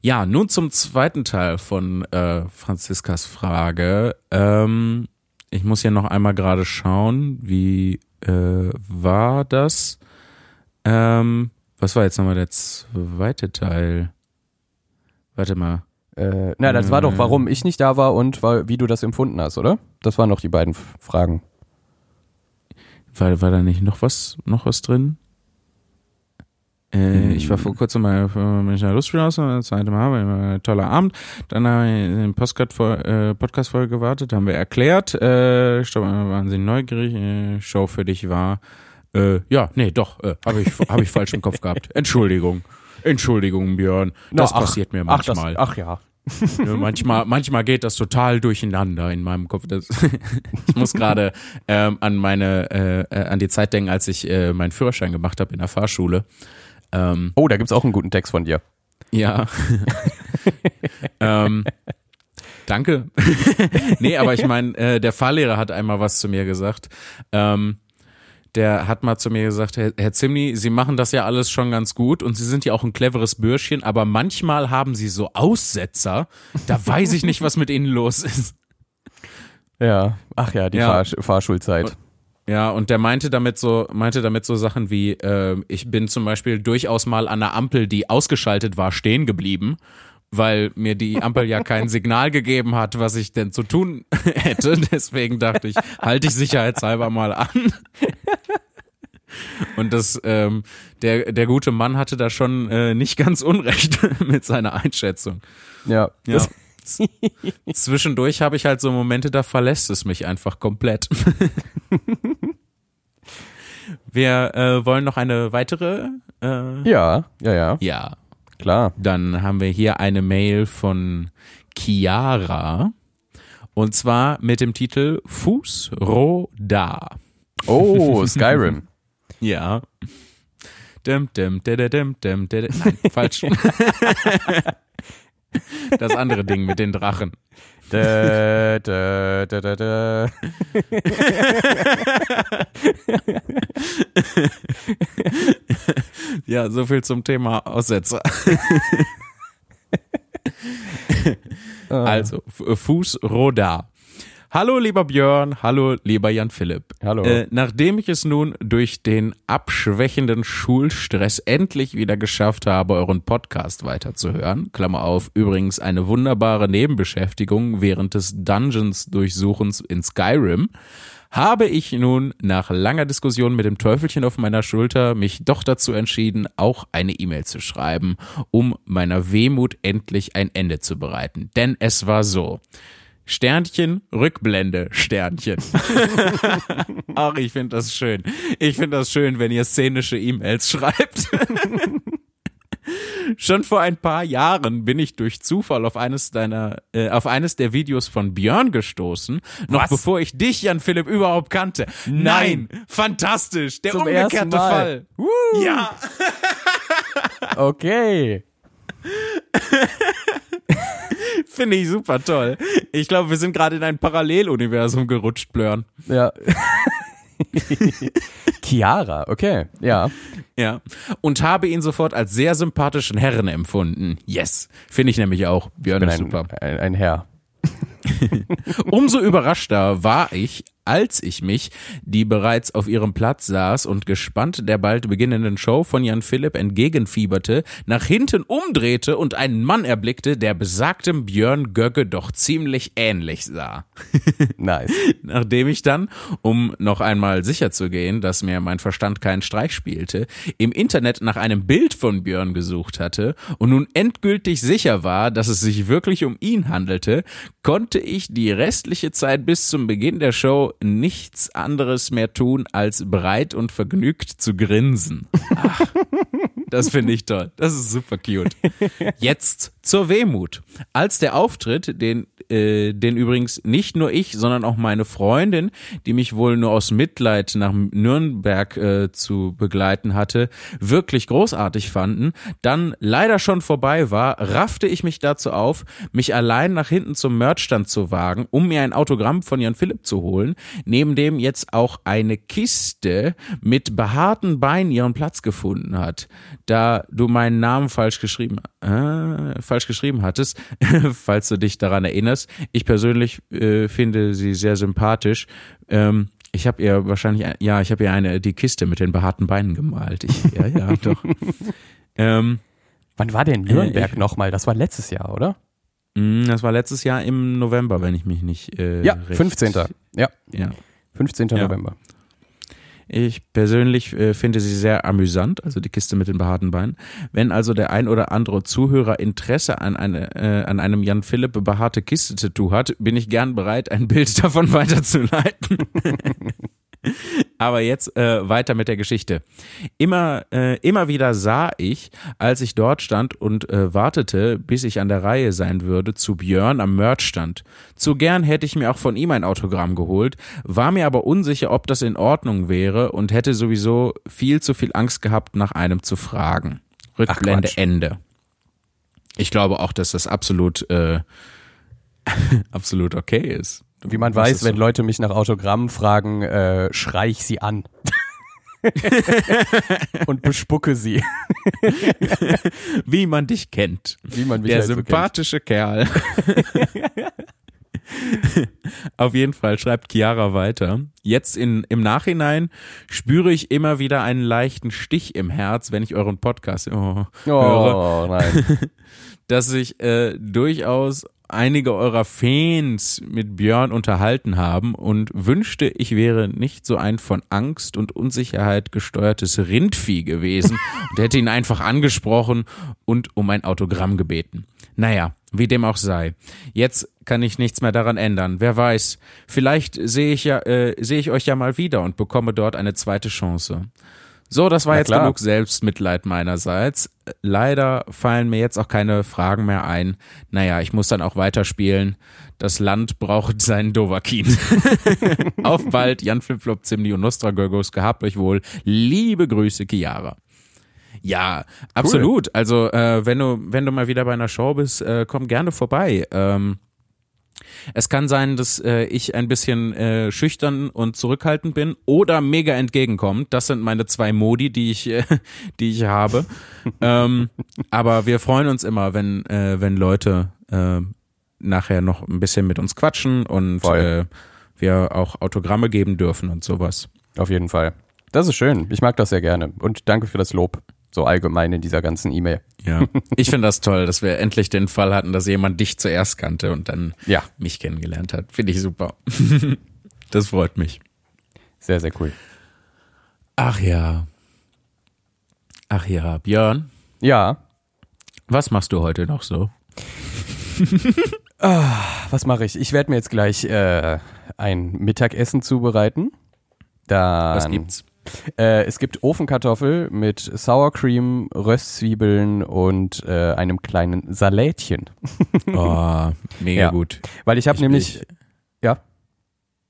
ja, nun zum zweiten Teil von äh, Franziskas Frage. Ähm, ich muss ja noch einmal gerade schauen, wie äh, war das? Ähm, Was war jetzt nochmal der zweite Teil? Warte mal. Äh, na, das war doch, warum ich nicht da war und wie du das empfunden hast, oder? Das waren noch die beiden Fragen. War, war da nicht noch was, noch was drin? Äh, Ich war vor kurzem mal Münchner Lustspielhaus, das zweite Mal, war ein toller Abend. Dann haben wir eine äh, Podcast-Folge gewartet, haben wir erklärt, äh, ich glaube, wahnsinnig neugierig, äh, Show für dich war, äh, ja, nee, doch, äh, habe ich, <laughs> hab ich falsch im Kopf gehabt. Entschuldigung. Entschuldigung, Björn. Das Na, ach, passiert mir manchmal. Ach, das, ach ja. Ja. manchmal, manchmal geht das total durcheinander in meinem Kopf. Das, <laughs> ich muss gerade ähm, an meine, äh, äh, an die Zeit denken, als ich äh, meinen Führerschein gemacht habe in der Fahrschule. Ähm, oh, da gibt's auch einen guten Text von dir. Ja. <laughs> ähm, danke. <laughs> nee, aber ich meine, äh, der Fahrlehrer hat einmal was zu mir gesagt. Ähm, der hat mal zu mir gesagt, Herr, Herr Zimni, Sie machen das ja alles schon ganz gut und Sie sind ja auch ein cleveres Bürschchen, aber manchmal haben Sie so Aussetzer, da weiß ich nicht, was mit Ihnen los ist. Ja, ach ja, die ja. Fahr Fahrschulzeit. Ja, und der meinte damit so, meinte damit so Sachen wie, äh, ich bin zum Beispiel durchaus mal an einer Ampel, die ausgeschaltet war, stehen geblieben, weil mir die Ampel ja kein <laughs> Signal gegeben hat, was ich denn zu tun <laughs> hätte. Deswegen dachte ich, halte ich sicherheitshalber mal an. Und das, ähm, der, der gute Mann hatte da schon äh, nicht ganz unrecht <laughs> mit seiner Einschätzung. Ja. ja. <laughs> Zwischendurch habe ich halt so Momente, da verlässt es mich einfach komplett. <laughs> Wir äh, wollen noch eine weitere. Äh, ja, ja, ja. Ja. Klar. Dann haben wir hier eine Mail von Chiara. Und zwar mit dem Titel Fußroda. Oh, Skyrim. Ja. Dim, dim, dim, dim, dim, dim. Nein, <laughs> falsch. Das andere Ding mit den Drachen. Da, da, da, da, da. ja, so viel zum Thema Aussetzer. also, Fußrodar. Hallo lieber Björn, hallo lieber Jan Philipp. Hallo. Äh, nachdem ich es nun durch den abschwächenden Schulstress endlich wieder geschafft habe, euren Podcast weiterzuhören, Klammer auf, übrigens eine wunderbare Nebenbeschäftigung während des Dungeons-Durchsuchens in Skyrim, habe ich nun nach langer Diskussion mit dem Teufelchen auf meiner Schulter mich doch dazu entschieden, auch eine E-Mail zu schreiben, um meiner Wehmut endlich ein Ende zu bereiten. Denn es war so. Sternchen, Rückblende, Sternchen. <laughs> Ach, ich finde das schön. Ich finde das schön, wenn ihr szenische E-Mails schreibt. <laughs> Schon vor ein paar Jahren bin ich durch Zufall auf eines deiner, äh, auf eines der Videos von Björn gestoßen, noch Was? bevor ich dich, Jan Philipp, überhaupt kannte. Nein, Nein. fantastisch, der Zum umgekehrte Fall. Woo. Ja. okay. <laughs> <laughs> Finde ich super toll. Ich glaube, wir sind gerade in ein Paralleluniversum gerutscht, Blörn. Ja. <laughs> Chiara, okay, ja. Ja. Und habe ihn sofort als sehr sympathischen Herren empfunden. Yes. Finde ich nämlich auch. Björn ist super. Ein, ein Herr. <laughs> Umso überraschter war ich, als ich mich, die bereits auf ihrem Platz saß und gespannt der bald beginnenden Show von Jan Philipp entgegenfieberte, nach hinten umdrehte und einen Mann erblickte, der besagtem Björn Göcke doch ziemlich ähnlich sah. <laughs> nice. Nachdem ich dann, um noch einmal sicher zu gehen, dass mir mein Verstand keinen Streich spielte, im Internet nach einem Bild von Björn gesucht hatte und nun endgültig sicher war, dass es sich wirklich um ihn handelte, konnte ich die restliche Zeit bis zum Beginn der Show nichts anderes mehr tun, als breit und vergnügt zu grinsen. Ach, das finde ich toll. Das ist super cute. Jetzt zur Wehmut. Als der Auftritt, den, äh, den übrigens nicht nur ich, sondern auch meine Freundin, die mich wohl nur aus Mitleid nach Nürnberg äh, zu begleiten hatte, wirklich großartig fanden, dann leider schon vorbei war, raffte ich mich dazu auf, mich allein nach hinten zum Merchstand zu wagen, um mir ein Autogramm von Jan Philipp zu holen, neben dem jetzt auch eine Kiste mit behaarten Beinen ihren Platz gefunden hat. Da du meinen Namen falsch geschrieben, äh, falsch geschrieben hattest, <laughs> falls du dich daran erinnerst. Ich persönlich äh, finde sie sehr sympathisch. Ähm, Ich habe ihr wahrscheinlich, ja, ich habe ihr eine, die Kiste mit den behaarten Beinen gemalt. Ich, ja, ja, <laughs> doch. ähm, Wann war denn Nürnberg äh, nochmal? Das war letztes Jahr, oder? Mm, das war letztes Jahr im November, wenn ich mich nicht. Äh, ja, recht, 15. Ja. ja. 15. Ja. November. Ich persönlich äh, finde sie sehr amüsant, also die Kiste mit den behaarten Beinen. Wenn also der ein oder andere Zuhörer Interesse an, eine, äh, an einem Jan Philipp behaarte Kiste-Tattoo hat, bin ich gern bereit, ein Bild <laughs> davon weiterzuleiten. <laughs> Aber jetzt äh, weiter mit der Geschichte. Immer, äh, immer wieder sah ich, als ich dort stand und äh, wartete, bis ich an der Reihe sein würde, zu Björn am Merchstand. Zu gern hätte ich mir auch von ihm ein Autogramm geholt, war mir aber unsicher, ob das in Ordnung wäre und hätte sowieso viel zu viel Angst gehabt, nach einem zu fragen. Rückblende Ende. Ich glaube auch, dass das absolut, äh, <laughs> absolut okay ist. Wie man weiß, wenn so? Leute mich nach Autogrammen fragen, äh, schrei ich sie an. <laughs> und bespucke sie. Wie man dich kennt. Wie man mich Der halt sympathische so Kerl. <laughs> <laughs> Auf jeden Fall schreibt Chiara weiter. Jetzt in, im Nachhinein spüre ich immer wieder einen leichten Stich im Herz, wenn ich euren Podcast oh, oh, höre. Nein. <laughs> dass sich äh, durchaus einige eurer Fans mit Björn unterhalten haben und wünschte, ich wäre nicht so ein von Angst und Unsicherheit gesteuertes Rindvieh gewesen und hätte ihn einfach angesprochen und um ein Autogramm gebeten. Naja, wie dem auch sei. Jetzt kann ich nichts mehr daran ändern. Wer weiß, vielleicht sehe ich ja, äh, sehe ich euch ja mal wieder und bekomme dort eine zweite Chance. So, das war Na jetzt klar. genug Selbstmitleid meinerseits. Leider fallen mir jetzt auch keine Fragen mehr ein. Naja, ich muss dann auch weiterspielen. Das Land braucht <laughs> seinen Dovakin. <laughs> Auf bald, Jan Flipflop, Zimni und Nostra Gurgos. Gehabt euch wohl. Liebe Grüße, Chiara. Ja, absolut. Cool. Also, äh, wenn du, wenn du mal wieder bei einer Show bist, äh, komm gerne vorbei. Ähm, es kann sein, dass äh, ich ein bisschen äh, schüchtern und zurückhaltend bin oder mega entgegenkommend. Das sind meine zwei Modi, die ich, äh, die ich habe. <laughs> ähm, aber wir freuen uns immer, wenn, äh, wenn Leute äh, nachher noch ein bisschen mit uns quatschen und äh, wir auch Autogramme geben dürfen und sowas. Auf jeden Fall. Das ist schön. Ich mag das sehr gerne. Und danke für das Lob so allgemein in dieser ganzen E-Mail. Ja, <laughs> ich finde das toll, dass wir endlich den Fall hatten, dass jemand dich zuerst kannte und dann ja. mich kennengelernt hat. Finde ich super. <laughs> das freut mich. Sehr, sehr cool. Ach ja. Ach ja, Björn. Ja. Was machst du heute noch so? ah, was mache ich? Ich werde mir jetzt gleich äh, ein Mittagessen zubereiten. Dann was gibt's? Äh, es gibt Ofenkartoffel mit Sour Cream, Röstzwiebeln und äh, einem kleinen Salätchen. <laughs> oh, mega ja. gut. Weil ich habe nämlich, ich, ja.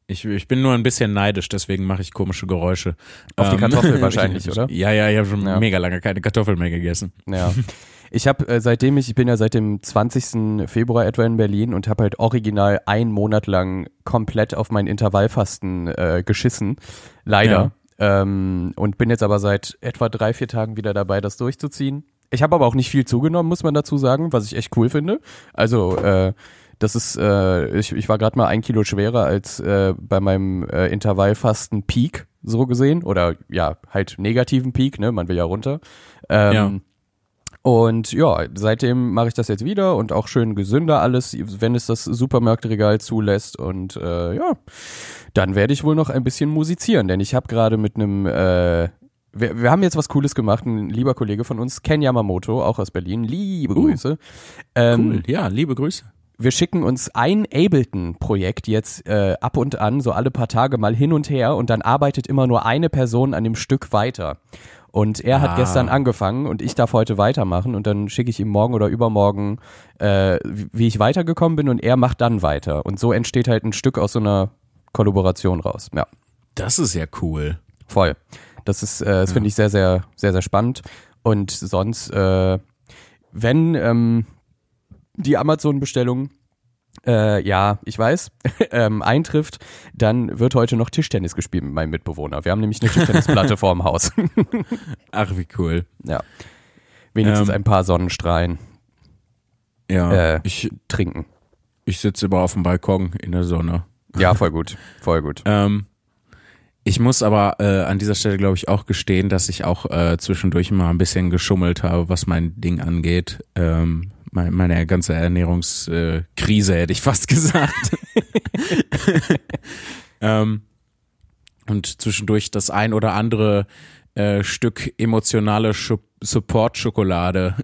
Ich, ich bin nur ein bisschen neidisch, deswegen mache ich komische Geräusche. Auf die ähm, Kartoffel <laughs> wahrscheinlich, oder? Ja, ja, ich habe schon ja. mega lange keine Kartoffel mehr gegessen. Ja. <laughs> Ich habe äh, seitdem ich, ich bin ja seit dem 20. Februar etwa in Berlin und habe halt original einen Monat lang komplett auf mein Intervallfasten äh, geschissen. Leider. Ja. Ähm, und bin jetzt aber seit etwa drei, vier Tagen wieder dabei, das durchzuziehen. Ich habe aber auch nicht viel zugenommen, muss man dazu sagen, was ich echt cool finde. Also äh, das ist, äh, ich, ich war gerade mal ein Kilo schwerer als äh, bei meinem äh, Intervallfasten Peak, so gesehen. Oder ja, halt negativen Peak, ne? Man will ja runter. Ähm, ja. Und ja, seitdem mache ich das jetzt wieder und auch schön gesünder alles, wenn es das Supermarktregal zulässt. Und äh, ja, dann werde ich wohl noch ein bisschen musizieren, denn ich habe gerade mit einem äh, wir, wir haben jetzt was Cooles gemacht. Ein lieber Kollege von uns, Ken Yamamoto, auch aus Berlin. Liebe uh, Grüße. Ähm, cool, ja, liebe Grüße. Wir schicken uns ein Ableton-Projekt jetzt äh, ab und an, so alle paar Tage mal hin und her und dann arbeitet immer nur eine Person an dem Stück weiter. Und er hat ah. gestern angefangen und ich darf heute weitermachen und dann schicke ich ihm morgen oder übermorgen, äh, wie ich weitergekommen bin und er macht dann weiter. Und so entsteht halt ein Stück aus so einer Kollaboration raus. Ja. Das ist ja cool. Voll. Das ist, äh, das ja. finde ich sehr, sehr, sehr, sehr spannend. Und sonst, äh, wenn ähm, die Amazon-Bestellung äh, ja, ich weiß, <laughs> ähm, eintrifft, dann wird heute noch Tischtennis gespielt mit meinem Mitbewohner. Wir haben nämlich eine Tischtennisplatte <laughs> vorm Haus. Ach, wie cool. Ja. Wenigstens ähm, ein paar Sonnenstrahlen. Ja, äh, ich trinken. Ich sitze immer auf dem Balkon in der Sonne. Ja, voll gut, voll gut. ähm, Ich muss aber äh, an dieser Stelle, glaube ich, auch gestehen, dass ich auch äh, zwischendurch mal ein bisschen geschummelt habe, was mein Ding angeht. Ähm, meine, meine ganze Ernährungskrise hätte ich fast <laughs> gesagt. <laughs> ähm, und zwischendurch das ein oder andere äh, Stück emotionale Support-Schokolade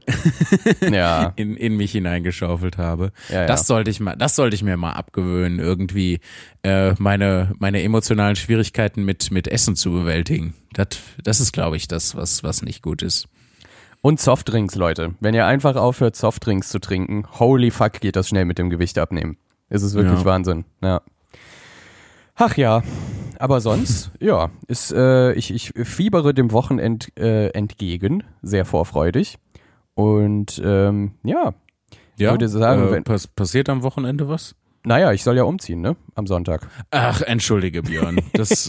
<laughs> Ja. in, in mich hineingeschaufelt habe. Ja, ja. Das sollte ich mal, das sollte ich mir mal abgewöhnen, irgendwie äh, meine, meine emotionalen Schwierigkeiten mit, mit Essen zu bewältigen. Das, das ist, glaube ich, das, was, was nicht gut ist. Und Softdrinks, Leute. Wenn ihr einfach aufhört, Softdrinks zu trinken, holy fuck, geht das schnell mit dem Gewicht abnehmen. Es ist wirklich Ja. Wahnsinn. Ja. Ach ja. Aber sonst, <laughs> ja, ist, äh, ich, ich fiebere dem Wochenend äh, entgegen, sehr vorfreudig. Und ähm, ja, Ja, würde sagen, äh, wenn- pass, passiert am Wochenende was? Naja, ich soll ja umziehen, ne? Am Sonntag. Ach, entschuldige, Björn. Das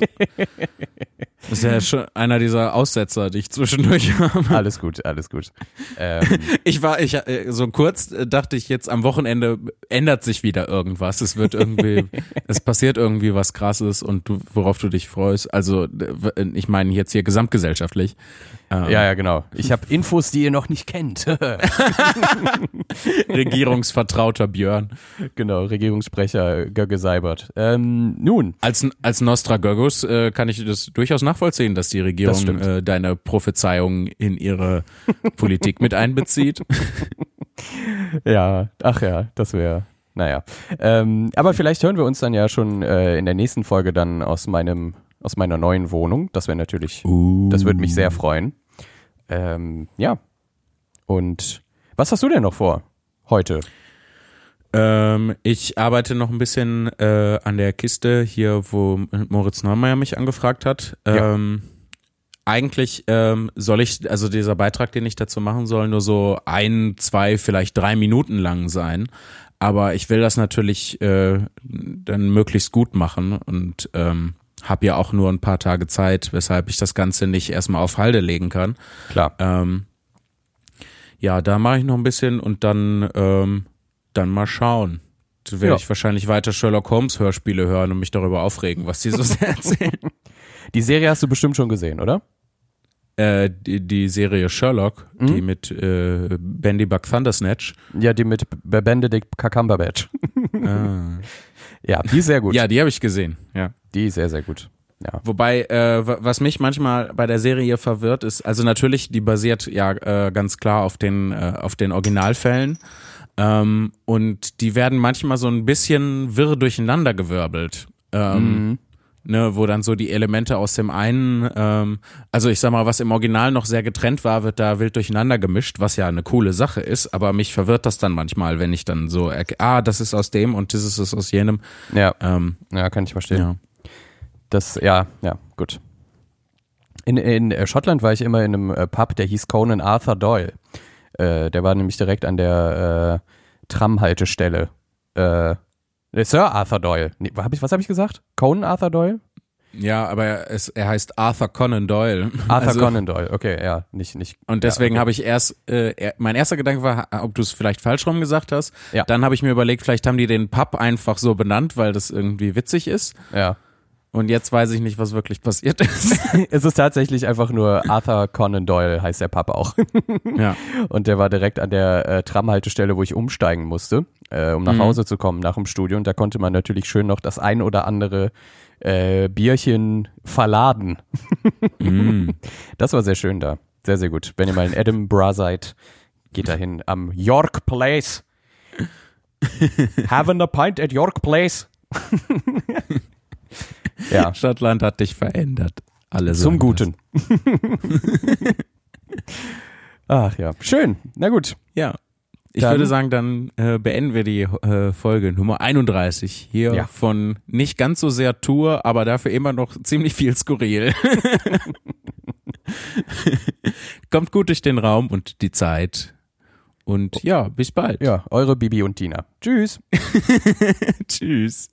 ist ja schon einer dieser Aussetzer, die ich zwischendurch <laughs> habe. Alles gut, alles gut. Ähm, <laughs> Ich war, ich äh, so kurz äh, dachte ich jetzt am Wochenende ändert sich wieder irgendwas. Es wird irgendwie, <laughs> es passiert irgendwie was Krasses und du, worauf du dich freust. Also äh, ich meine jetzt hier gesamtgesellschaftlich. Ähm, ja, ja, genau. Ich habe Infos, die ihr noch nicht kennt. <laughs> Regierungsvertrauter Björn. genau, Regierungssprecher Gögge Seibert. Ähm, nun, Als als Nostragogos äh, kann ich das durchaus nachvollziehen, dass die Das Regierung stimmt. äh, deine Prophezeiung in ihre Politik mit einbezieht. <laughs> Ja, ach ja, das wäre, naja. Ähm, aber vielleicht hören wir uns dann ja schon äh, in der nächsten Folge dann aus meinem, aus meiner neuen Wohnung. Das wäre natürlich, das würde mich sehr freuen. Ähm, ja. Und was hast du denn noch vor heute? Ähm, ich arbeite noch ein bisschen äh, an der Kiste hier, wo Moritz Neumeier mich angefragt hat. Ja. Ähm, eigentlich ähm, soll ich, also dieser Beitrag, den ich dazu machen soll, nur so ein, zwei, vielleicht drei Minuten lang sein. Aber ich will das natürlich äh, dann möglichst gut machen und ähm, habe ja auch nur ein paar Tage Zeit, weshalb ich das Ganze nicht erstmal auf Halde legen kann. Klar. Ähm, ja, da mache ich noch ein bisschen und dann, ähm, dann mal schauen. Da werde Ja. ich wahrscheinlich weiter Sherlock Holmes Hörspiele hören und mich darüber aufregen, was die so sehr <laughs> erzählen. Die Serie hast du bestimmt schon gesehen, oder? Äh, die, die Serie Sherlock, die mit äh, Bandy Buck Thundersnatch. Ja, die mit B- Benedict Cumberbatch. ah. <laughs> Ja, die ist sehr gut. Ja, die habe ich gesehen. Ja. Die ist sehr, sehr gut. Ja. Wobei, äh, wa- was mich manchmal bei der Serie verwirrt, ist, also natürlich, die basiert ja äh, ganz klar auf den, äh, auf den Originalfällen. Ähm, und die werden manchmal so ein bisschen wirr durcheinandergewirbelt. Ähm, ne, wo dann so die Elemente aus dem einen, ähm, also ich sag mal, was im Original noch sehr getrennt war, wird da wild durcheinander gemischt, was ja eine coole Sache ist, aber mich verwirrt das dann manchmal, wenn ich dann so, ah, das ist aus dem und das ist aus jenem. Ja, Ähm, ja, kann ich verstehen. ja. Das, ja, ja, gut. In, in äh, Schottland war ich immer in einem äh, Pub, der hieß Conan Arthur Doyle. Äh, der war nämlich direkt an der äh, Tramhaltestelle. Äh, Sir Arthur Doyle. Nee, hab ich, was habe ich gesagt? Conan Arthur Doyle? Ja, aber er, es, er heißt Arthur Conan Doyle. Arthur <laughs> Also- Conan Doyle, okay, ja, nicht, nicht. Und deswegen ja, okay. habe ich erst, äh, mein erster Gedanke war, ob du es vielleicht falsch rum gesagt hast. Ja. Dann habe ich mir überlegt, vielleicht haben die den Pub einfach so benannt, weil das irgendwie witzig ist. Ja. Und jetzt weiß ich nicht, was wirklich passiert ist. <laughs> Es ist tatsächlich einfach nur Arthur Conan Doyle, heißt der Pub auch. <laughs> ja. Und der war direkt an der äh, Tramhaltestelle, wo ich umsteigen musste, äh, um nach Mhm. Hause zu kommen nach dem Studio. Und da konnte man natürlich schön noch das ein oder andere äh, Bierchen verladen. Mm. <laughs> Das war sehr schön da. Sehr, sehr gut. Wenn ihr mal in Edinburgh seid, geht dahin am York Place. Having a pint at York Place. Ja, <laughs> Schottland hat dich verändert. Alle zum Guten. <laughs> Ach ja, schön. Na gut. Ja. Ich Dann- würde sagen, dann äh, beenden wir die äh, Folge Nummer 31 hier Ja. von nicht ganz so sehr Tour, aber dafür immer noch ziemlich viel skurril. <laughs> Kommt gut durch den Raum und die Zeit. Und ja, bis bald. Ja, eure Bibi und Tina. Tschüss. Tschüss.